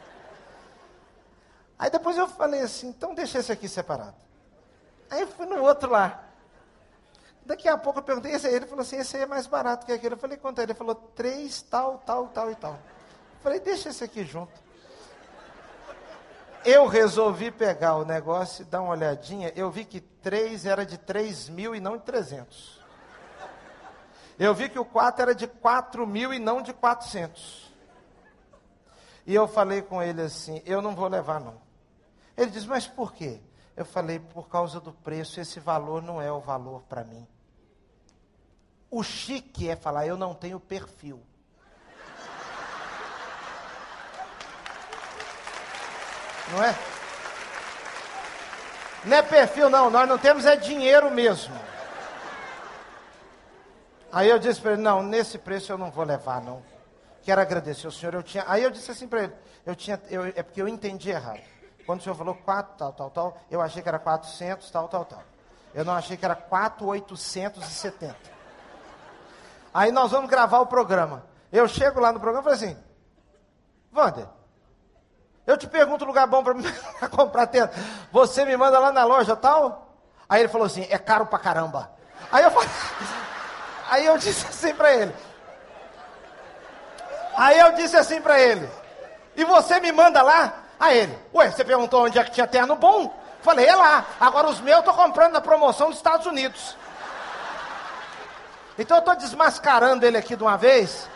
Aí depois eu falei assim, então deixa esse aqui separado. Aí eu fui no outro lá. Daqui a pouco eu perguntei, esse aí, ele falou assim, esse aí é mais barato que aquele. Eu falei, quanto é? Ele falou, três, tal, tal, tal e tal. Eu falei, deixa esse aqui junto. Eu resolvi pegar o negócio e dar uma olhadinha. Eu vi que três era de três mil e não de trezentos. Eu vi que o quatro era de quatro mil e não de quatrocentos. E eu falei com ele assim: eu não vou levar não. Ele diz, mas por quê? Eu falei, por causa do preço, esse valor não é o valor para mim. O chique é falar, eu não tenho perfil. Não é? Não é perfil, não. Nós não temos é dinheiro mesmo. Aí eu disse para ele, não, nesse preço eu não vou levar, não. Quero agradecer o senhor. Eu tinha, aí eu disse assim para ele, eu tinha, eu, é porque eu entendi errado. Quando o senhor falou 4, tal, tal, tal, eu achei que era 400, tal, tal, tal. Eu não achei que era 4,870. Aí nós vamos gravar o programa. Eu chego lá no programa e falei assim, Wander, eu te pergunto um lugar bom para (laughs) comprar tenda. Você me manda lá na loja tal? Aí ele falou assim, é caro pra caramba. Aí eu falei, aí eu disse assim para ele. Aí eu disse assim para ele. E você me manda lá? Aí ele, ué, você perguntou onde é que tinha terno bom? Falei, é lá. Agora os meus eu tô comprando na promoção dos Estados Unidos. Então eu estou desmascarando ele aqui de uma vez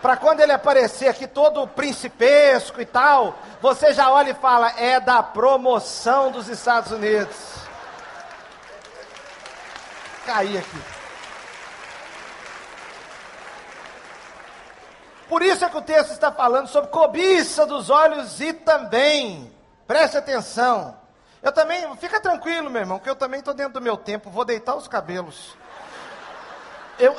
para quando ele aparecer aqui todo principesco e tal, você já olha e fala, é da promoção dos Estados Unidos. Caí aqui. Por isso é que o texto está falando sobre cobiça dos olhos e também, preste atenção. Eu também, fica tranquilo, meu irmão, que eu também estou dentro do meu tempo, vou deitar os cabelos. Eu,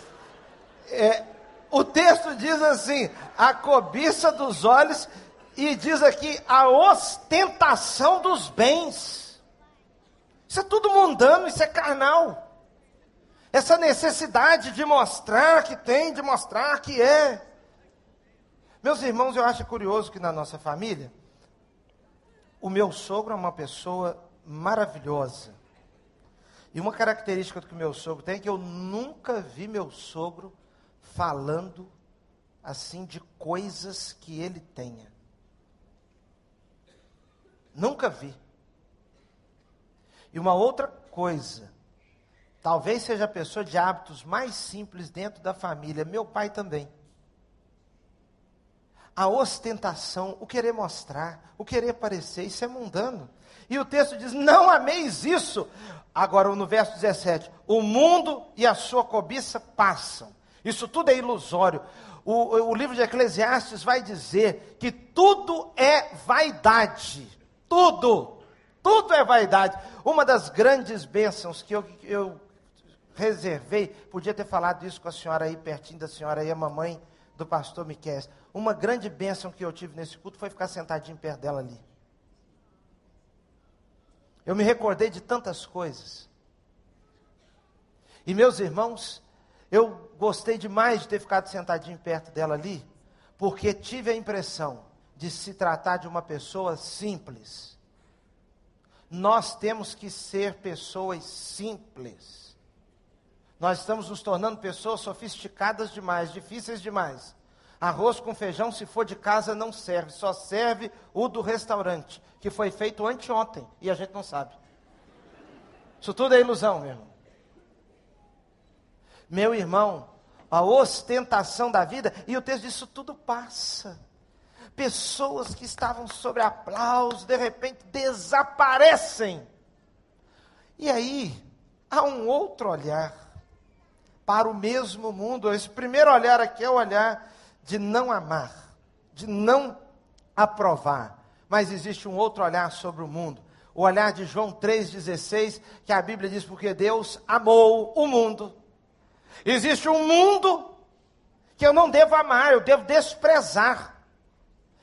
(laughs) é, o texto diz assim: a cobiça dos olhos, e diz aqui a ostentação dos bens. Isso é tudo mundano, isso é carnal. Essa necessidade de mostrar que tem, de mostrar que é. Meus irmãos, eu acho curioso que na nossa família, o meu sogro é uma pessoa maravilhosa. E uma característica que o meu sogro tem é que eu nunca vi meu sogro falando assim de coisas que ele tenha. Nunca vi. E uma outra coisa, talvez seja a pessoa de hábitos mais simples dentro da família, meu pai também. A ostentação, o querer mostrar, o querer parecer, isso é mundano. E o texto diz: Não ameis isso. Agora, no verso 17: O mundo e a sua cobiça passam, isso tudo é ilusório. O, o livro de Eclesiastes vai dizer que tudo é vaidade. Tudo. Tudo é vaidade. Uma das grandes bênçãos que eu, eu reservei, podia ter falado isso com a senhora aí, pertinho da senhora aí, a mamãe do pastor Miquel. Uma grande bênção que eu tive nesse culto foi ficar sentadinho perto dela ali. Eu me recordei de tantas coisas. E meus irmãos, eu gostei demais de ter ficado sentadinho perto dela ali, porque tive a impressão de se tratar de uma pessoa simples. Nós temos que ser pessoas simples. Nós estamos nos tornando pessoas sofisticadas demais, difíceis demais. Arroz com feijão, se for de casa, não serve, só serve o do restaurante, que foi feito anteontem e a gente não sabe. Isso tudo é ilusão, meu irmão. Meu irmão, a ostentação da vida, e o texto disso tudo passa. Pessoas que estavam sobre aplauso, de repente desaparecem. E aí, há um outro olhar para o mesmo mundo. Esse primeiro olhar aqui é o olhar de não amar, de não aprovar. Mas existe um outro olhar sobre o mundo. O olhar de João 3,16, que a Bíblia diz: Porque Deus amou o mundo. Existe um mundo que eu não devo amar, eu devo desprezar.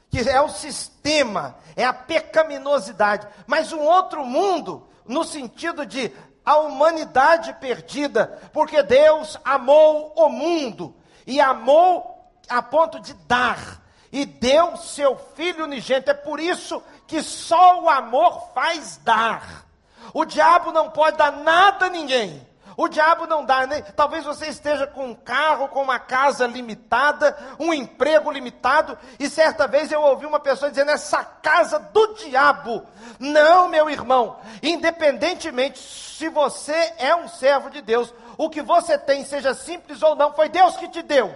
Que é o sistema, é a pecaminosidade. Mas um outro mundo, no sentido de a humanidade perdida, porque Deus amou o mundo e amou a ponto de dar, e deu seu filho unigênito. É por isso que só o amor faz dar. O diabo não pode dar nada a ninguém. O diabo não dá, nem. Talvez você esteja com um carro, com uma casa limitada, um emprego limitado, e certa vez eu ouvi uma pessoa dizendo: essa casa do diabo. Não, meu irmão, independentemente se você é um servo de Deus, o que você tem, seja simples ou não, foi Deus que te deu.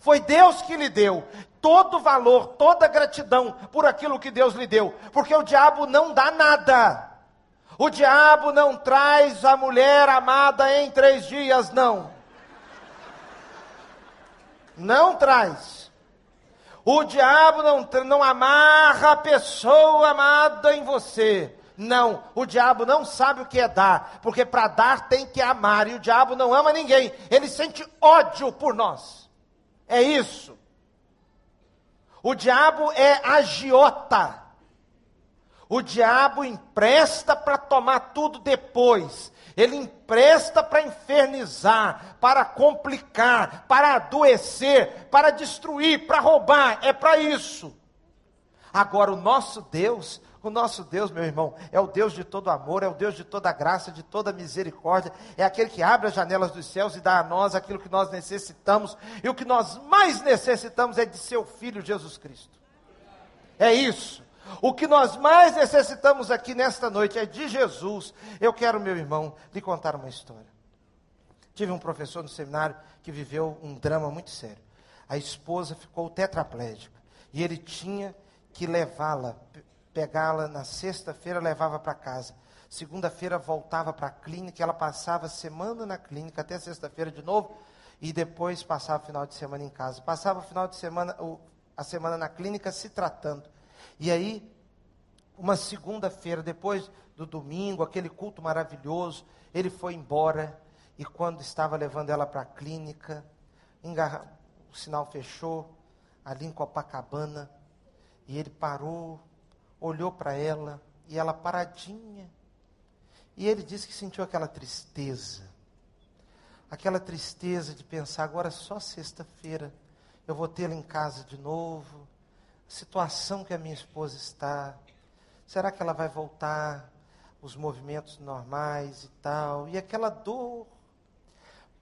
Foi Deus que lhe deu todo valor, toda gratidão por aquilo que Deus lhe deu, porque o diabo não dá nada. O diabo não traz a mulher amada em três dias, não. Não traz. O diabo não, não amarra a pessoa amada em você. Não, o diabo não sabe o que é dar, porque para dar tem que amar, e o diabo não ama ninguém, ele sente ódio por nós. É isso. O diabo é agiota. O diabo empresta para tomar tudo depois. Ele empresta para infernizar, para complicar, para adoecer, para destruir, para roubar. É para isso. Agora, o nosso Deus, o nosso Deus, meu irmão, é o Deus de todo amor, é o Deus de toda graça, de toda misericórdia, é aquele que abre as janelas dos céus e dá a nós aquilo que nós necessitamos, e o que nós mais necessitamos é de seu Filho Jesus Cristo. É isso. O que nós mais necessitamos aqui nesta noite é de Jesus. Eu quero, meu irmão, lhe contar uma história. Tive um professor no seminário que viveu um drama muito sério. A esposa ficou tetraplégica e ele tinha que levá-la, pegá-la na sexta-feira, levava para casa. Segunda-feira voltava para a clínica, ela passava semana na clínica até sexta-feira de novo e depois passava o final de semana em casa. Passava o final de semana, a semana na clínica se tratando. E aí, uma segunda-feira, depois do domingo, aquele culto maravilhoso, ele foi embora. E quando estava levando ela para a clínica, engarra... o sinal fechou, ali em Copacabana, e ele parou, olhou para ela, e ela paradinha. E ele disse que sentiu aquela tristeza, aquela tristeza de pensar: agora só sexta-feira eu vou tê-la em casa de novo, situação que a minha esposa está. Será que ela vai voltar os movimentos normais e tal? E aquela dor.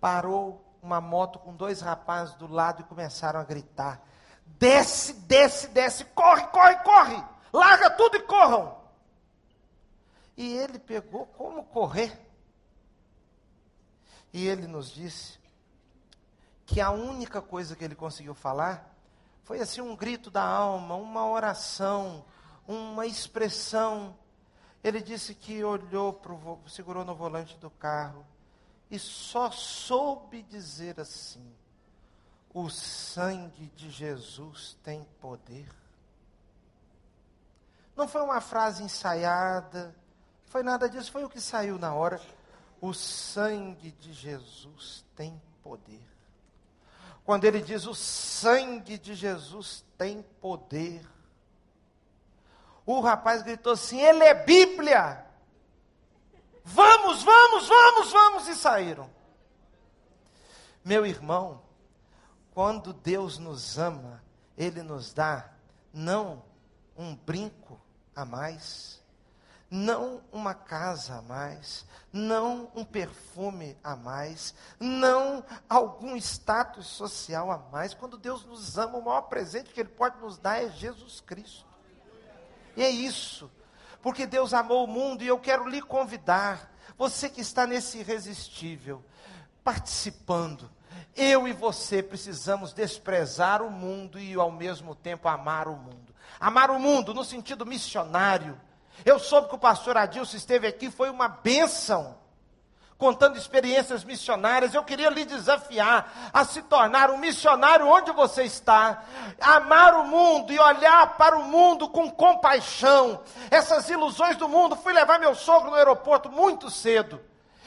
Parou uma moto com dois rapazes do lado e começaram a gritar: desce, desce, desce, corre, corre, corre, larga tudo e corram. E ele pegou como correr. E ele nos disse que a única coisa que ele conseguiu falar foi assim um grito da alma, uma oração, uma expressão. Ele disse que olhou pro, segurou no volante do carro e só soube dizer assim: o sangue de Jesus tem poder. Não foi uma frase ensaiada, foi nada disso, foi o que saiu na hora. O sangue de Jesus tem poder quando ele diz: o sangue de Jesus tem poder. O rapaz gritou assim: ele é Bíblia. Vamos, vamos, vamos, vamos, e saíram. Meu irmão, quando Deus nos ama, Ele nos dá não um brinco a mais, não uma casa a mais, não um perfume a mais, não algum status social a mais. Quando Deus nos ama, o maior presente que Ele pode nos dar é Jesus Cristo. E é isso, porque Deus amou o mundo e eu quero lhe convidar, você que está nesse irresistível, participando. Eu e você precisamos desprezar o mundo e ao mesmo tempo amar o mundo. Amar o mundo no sentido missionário eu soube que o pastor Adilson esteve aqui, foi uma bênção, contando experiências missionárias. Eu queria lhe desafiar a se tornar um missionário onde você está, amar o mundo e olhar para o mundo com compaixão. Essas ilusões do mundo. Fui levar meu sogro no aeroporto muito cedo.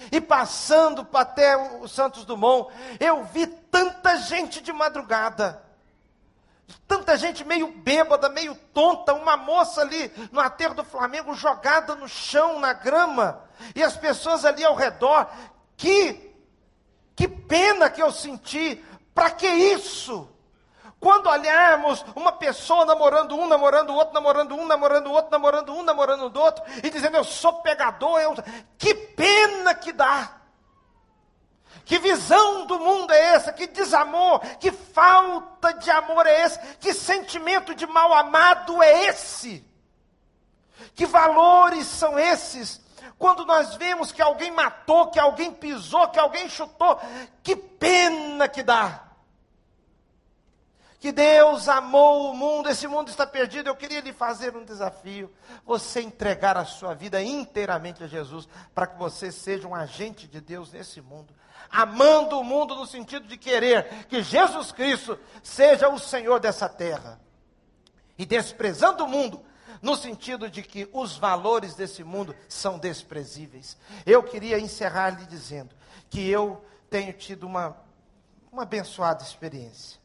E passando até o Santos Dumont, eu vi tanta gente de madrugada Tanta gente meio bêbada, meio tonta, uma moça ali no aterro do Flamengo jogada no chão, na grama, e as pessoas ali ao redor. Que, que pena que eu senti, para que isso? Quando olharmos uma pessoa namorando um, namorando outro, namorando um, namorando outro, namorando um, namorando o outro, e dizendo eu sou pegador, eu... que pena que dá. Que visão do mundo é essa? Que desamor, que falta de amor é esse? Que sentimento de mal amado é esse? Que valores são esses? Quando nós vemos que alguém matou, que alguém pisou, que alguém chutou, que pena que dá. Que Deus amou o mundo, esse mundo está perdido. Eu queria lhe fazer um desafio: você entregar a sua vida inteiramente a Jesus, para que você seja um agente de Deus nesse mundo amando o mundo no sentido de querer que Jesus Cristo seja o Senhor dessa terra, e desprezando o mundo no sentido de que os valores desse mundo são desprezíveis. Eu queria encerrar lhe dizendo que eu tenho tido uma, uma abençoada experiência.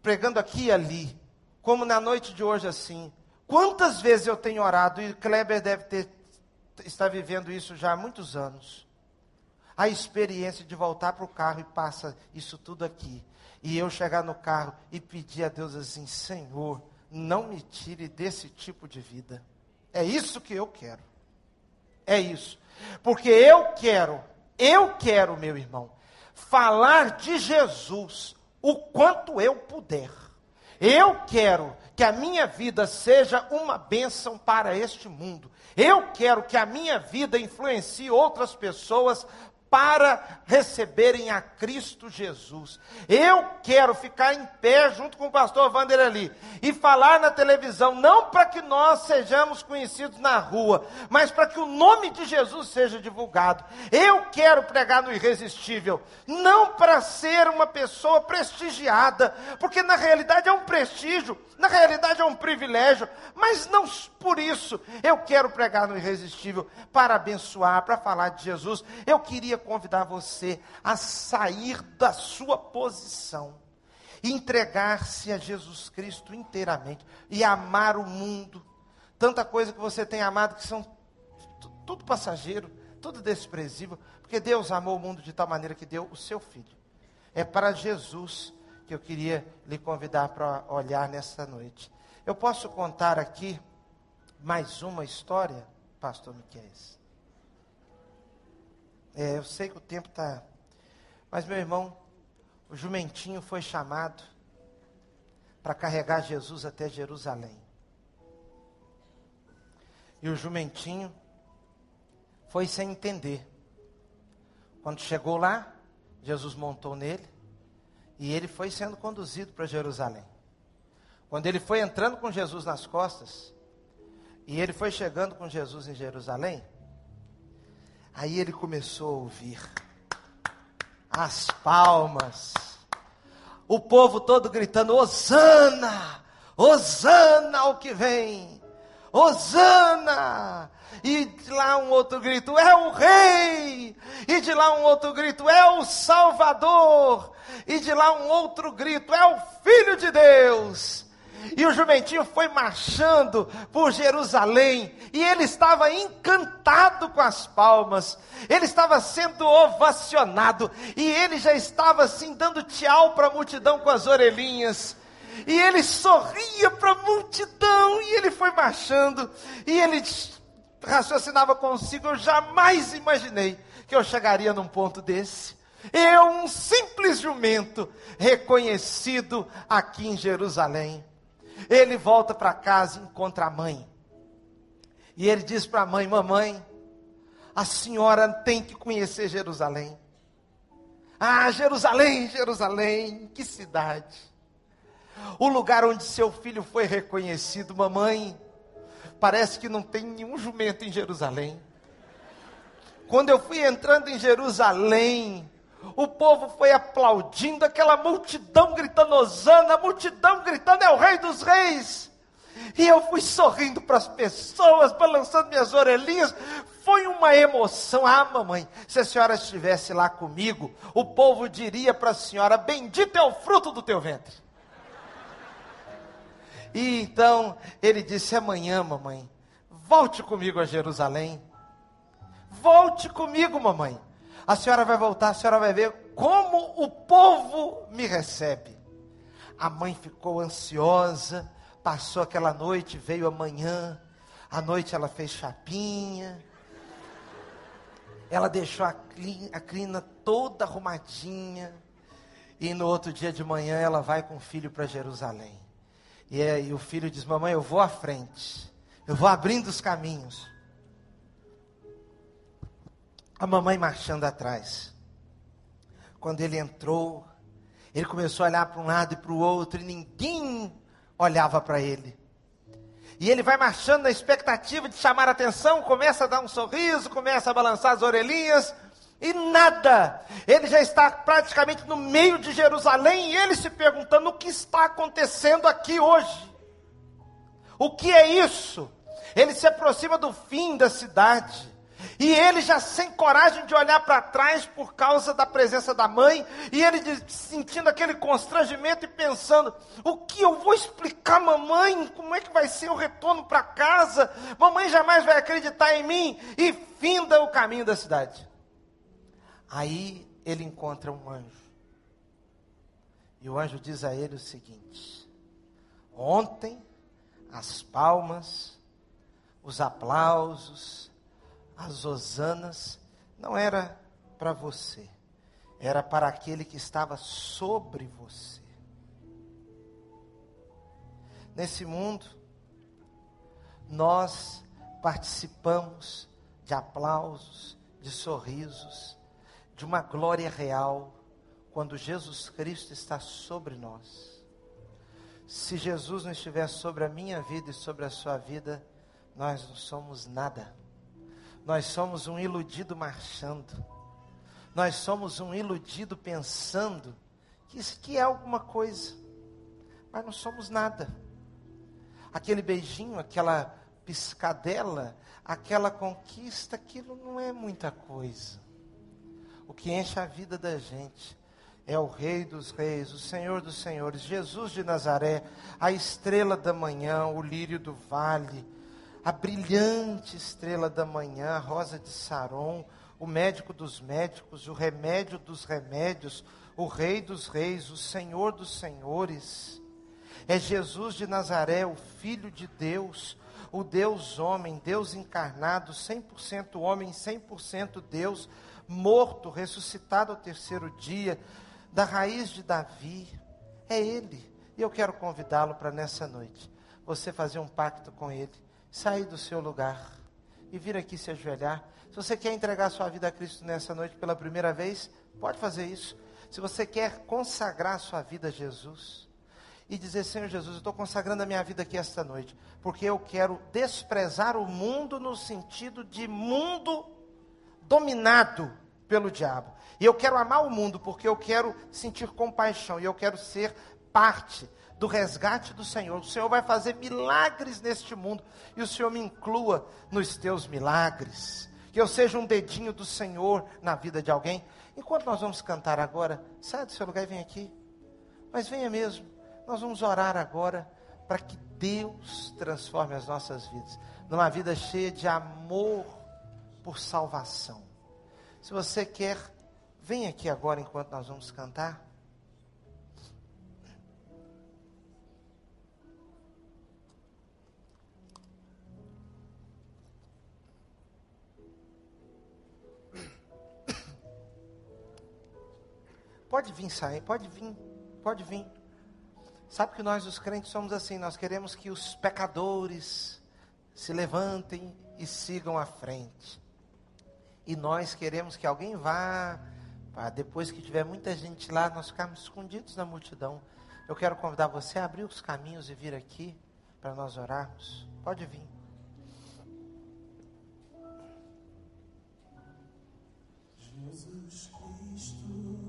Pregando aqui e ali, como na noite de hoje assim. Quantas vezes eu tenho orado, e Kleber deve ter, está vivendo isso já há muitos anos a experiência de voltar para o carro e passa isso tudo aqui. E eu chegar no carro e pedir a Deus assim: Senhor, não me tire desse tipo de vida. É isso que eu quero. É isso. Porque eu quero, eu quero, meu irmão, falar de Jesus o quanto eu puder. Eu quero que a minha vida seja uma bênção para este mundo. Eu quero que a minha vida influencie outras pessoas para receberem a Cristo Jesus. Eu quero ficar em pé junto com o pastor Wander ali e falar na televisão, não para que nós sejamos conhecidos na rua, mas para que o nome de Jesus seja divulgado. Eu quero pregar no irresistível, não para ser uma pessoa prestigiada, porque na realidade é um prestígio, na realidade é um privilégio, mas não por isso eu quero pregar no irresistível para abençoar, para falar de Jesus. Eu queria convidar você a sair da sua posição, entregar-se a Jesus Cristo inteiramente e amar o mundo. Tanta coisa que você tem amado que são tudo passageiro, tudo desprezível, porque Deus amou o mundo de tal maneira que deu o seu filho. É para Jesus que eu queria lhe convidar para olhar nessa noite. Eu posso contar aqui mais uma história, pastor Miquel? É, eu sei que o tempo está. Mas, meu irmão, o jumentinho foi chamado para carregar Jesus até Jerusalém. E o jumentinho foi sem entender. Quando chegou lá, Jesus montou nele e ele foi sendo conduzido para Jerusalém. Quando ele foi entrando com Jesus nas costas, e ele foi chegando com Jesus em Jerusalém, Aí ele começou a ouvir as palmas, o povo todo gritando: Hosana, Hosana ao que vem, Hosana. E de lá um outro grito: É o Rei. E de lá um outro grito: É o Salvador. E de lá um outro grito: É o Filho de Deus. E o jumentinho foi marchando por Jerusalém, e ele estava encantado com as palmas, ele estava sendo ovacionado, e ele já estava assim dando tchau para a multidão com as orelhinhas. E ele sorria para a multidão, e ele foi marchando, e ele raciocinava consigo: eu jamais imaginei que eu chegaria num ponto desse. Eu, um simples jumento, reconhecido aqui em Jerusalém. Ele volta para casa e encontra a mãe. E ele diz para a mãe: Mamãe, a senhora tem que conhecer Jerusalém. Ah, Jerusalém, Jerusalém, que cidade. O lugar onde seu filho foi reconhecido, mamãe. Parece que não tem nenhum jumento em Jerusalém. Quando eu fui entrando em Jerusalém, o povo foi aplaudindo, aquela multidão gritando Osana, a multidão gritando é o rei dos reis. E eu fui sorrindo para as pessoas, balançando minhas orelhinhas. Foi uma emoção. Ah, mamãe, se a senhora estivesse lá comigo, o povo diria para a senhora: Bendito é o fruto do teu ventre. E então ele disse: Amanhã, mamãe, volte comigo a Jerusalém. Volte comigo, mamãe. A senhora vai voltar, a senhora vai ver como o povo me recebe. A mãe ficou ansiosa, passou aquela noite, veio amanhã. À noite ela fez chapinha. Ela deixou a, a crina toda arrumadinha. E no outro dia de manhã ela vai com o filho para Jerusalém. E, aí o filho diz: Mamãe, eu vou à frente. Eu vou abrindo os caminhos a mamãe marchando atrás. Quando ele entrou, ele começou a olhar para um lado e para o outro e ninguém olhava para ele. E ele vai marchando na expectativa de chamar a atenção, começa a dar um sorriso, começa a balançar as orelhinhas, e nada. Ele já está praticamente no meio de Jerusalém e ele se perguntando o que está acontecendo aqui hoje. O que é isso? Ele se aproxima do fim da cidade. E ele já sem coragem de olhar para trás por causa da presença da mãe, e ele sentindo aquele constrangimento e pensando: o que eu vou explicar, mamãe? Como é que vai ser o retorno para casa? Mamãe jamais vai acreditar em mim, e finda o caminho da cidade. Aí ele encontra um anjo, e o anjo diz a ele o seguinte: ontem as palmas, os aplausos, as hosanas não era para você, era para aquele que estava sobre você. Nesse mundo, nós participamos de aplausos, de sorrisos, de uma glória real, quando Jesus Cristo está sobre nós. Se Jesus não estiver sobre a minha vida e sobre a sua vida, nós não somos nada. Nós somos um iludido marchando. Nós somos um iludido pensando que isso aqui é alguma coisa. Mas não somos nada. Aquele beijinho, aquela piscadela, aquela conquista, aquilo não é muita coisa. O que enche a vida da gente é o Rei dos Reis, o Senhor dos Senhores, Jesus de Nazaré, a estrela da manhã, o lírio do vale a brilhante estrela da manhã, a rosa de Saron, o médico dos médicos, o remédio dos remédios, o rei dos reis, o senhor dos senhores. É Jesus de Nazaré, o filho de Deus, o Deus homem, Deus encarnado, 100% homem, 100% Deus, morto, ressuscitado ao terceiro dia, da raiz de Davi. É ele. E eu quero convidá-lo para nessa noite você fazer um pacto com ele sair do seu lugar e vir aqui se ajoelhar. Se você quer entregar sua vida a Cristo nessa noite pela primeira vez, pode fazer isso. Se você quer consagrar sua vida a Jesus e dizer: Senhor Jesus, eu estou consagrando a minha vida aqui esta noite, porque eu quero desprezar o mundo no sentido de mundo dominado pelo diabo. E eu quero amar o mundo porque eu quero sentir compaixão e eu quero ser parte do resgate do Senhor. O Senhor vai fazer milagres neste mundo e o Senhor me inclua nos teus milagres. Que eu seja um dedinho do Senhor na vida de alguém. Enquanto nós vamos cantar agora, sai do seu lugar e vem aqui. Mas venha mesmo. Nós vamos orar agora para que Deus transforme as nossas vidas numa vida cheia de amor por salvação. Se você quer, vem aqui agora enquanto nós vamos cantar. Pode vir sair, pode vir, pode vir. Sabe que nós, os crentes, somos assim, nós queremos que os pecadores se levantem e sigam à frente. E nós queremos que alguém vá, depois que tiver muita gente lá, nós ficarmos escondidos na multidão. Eu quero convidar você a abrir os caminhos e vir aqui para nós orarmos. Pode vir. Jesus Cristo,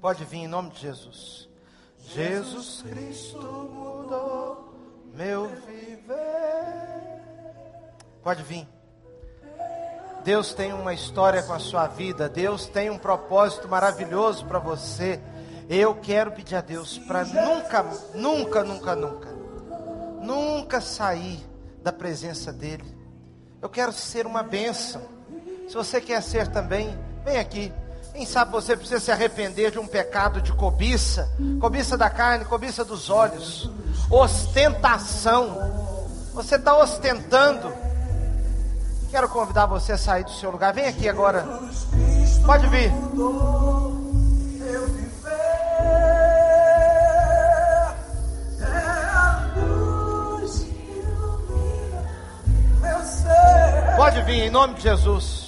Pode vir em nome de Jesus. Jesus Cristo mudou meu viver. Pode vir. Deus tem uma história com a sua vida. Deus tem um propósito maravilhoso para você. Eu quero pedir a Deus para nunca, nunca, nunca, nunca, nunca sair da presença dEle. Eu quero ser uma bênção. Se você quer ser também, vem aqui. Quem sabe você precisa se arrepender de um pecado de cobiça, cobiça da carne, cobiça dos olhos, ostentação. Você está ostentando. Quero convidar você a sair do seu lugar. Vem aqui agora. Pode vir. Pode vir em nome de Jesus.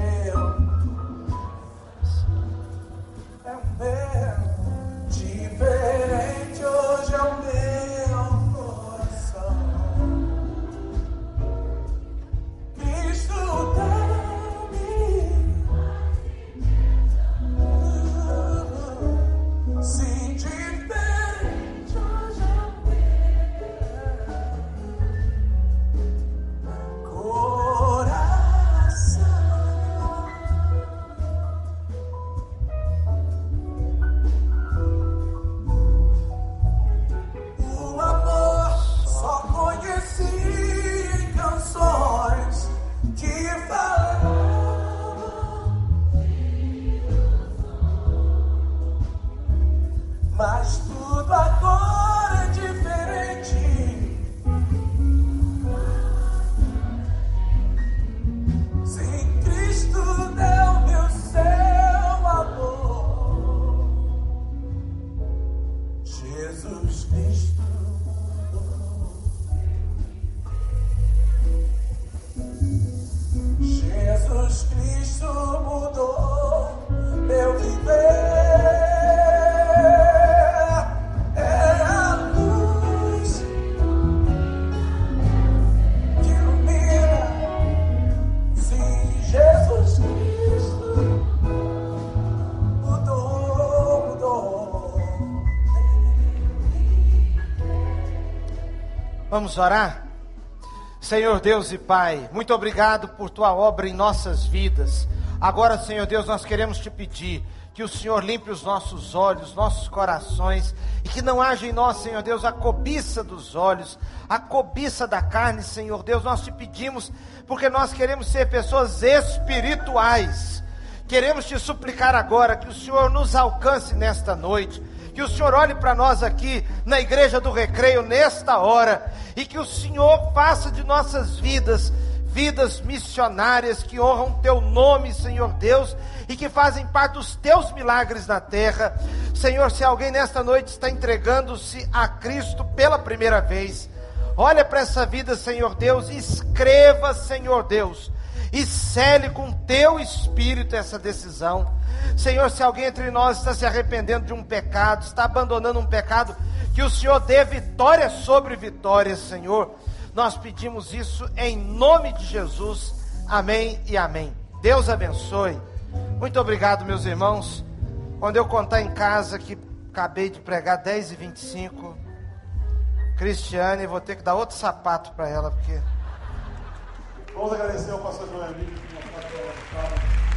Vamos orar? Senhor Deus e Pai, muito obrigado por tua obra em nossas vidas. Agora, Senhor Deus, nós queremos te pedir que o Senhor limpe os nossos olhos, nossos corações, e que não haja em nós, Senhor Deus, a cobiça dos olhos, a cobiça da carne, Senhor Deus. Nós te pedimos, porque nós queremos ser pessoas espirituais. Queremos te suplicar agora que o Senhor nos alcance nesta noite que o Senhor olhe para nós aqui na igreja do recreio nesta hora e que o Senhor faça de nossas vidas vidas missionárias que honram teu nome, Senhor Deus, e que fazem parte dos teus milagres na terra. Senhor, se alguém nesta noite está entregando-se a Cristo pela primeira vez, olha para essa vida, Senhor Deus, e escreva, Senhor Deus, e cele com teu espírito essa decisão. Senhor, se alguém entre nós está se arrependendo de um pecado, está abandonando um pecado, que o Senhor dê vitória sobre vitória, Senhor. Nós pedimos isso em nome de Jesus. Amém e amém. Deus abençoe. Muito obrigado, meus irmãos. Quando eu contar em casa que acabei de pregar 10 e 25, Cristiane, vou ter que dar outro sapato para ela, porque. Vamos agradecer ao pastor João que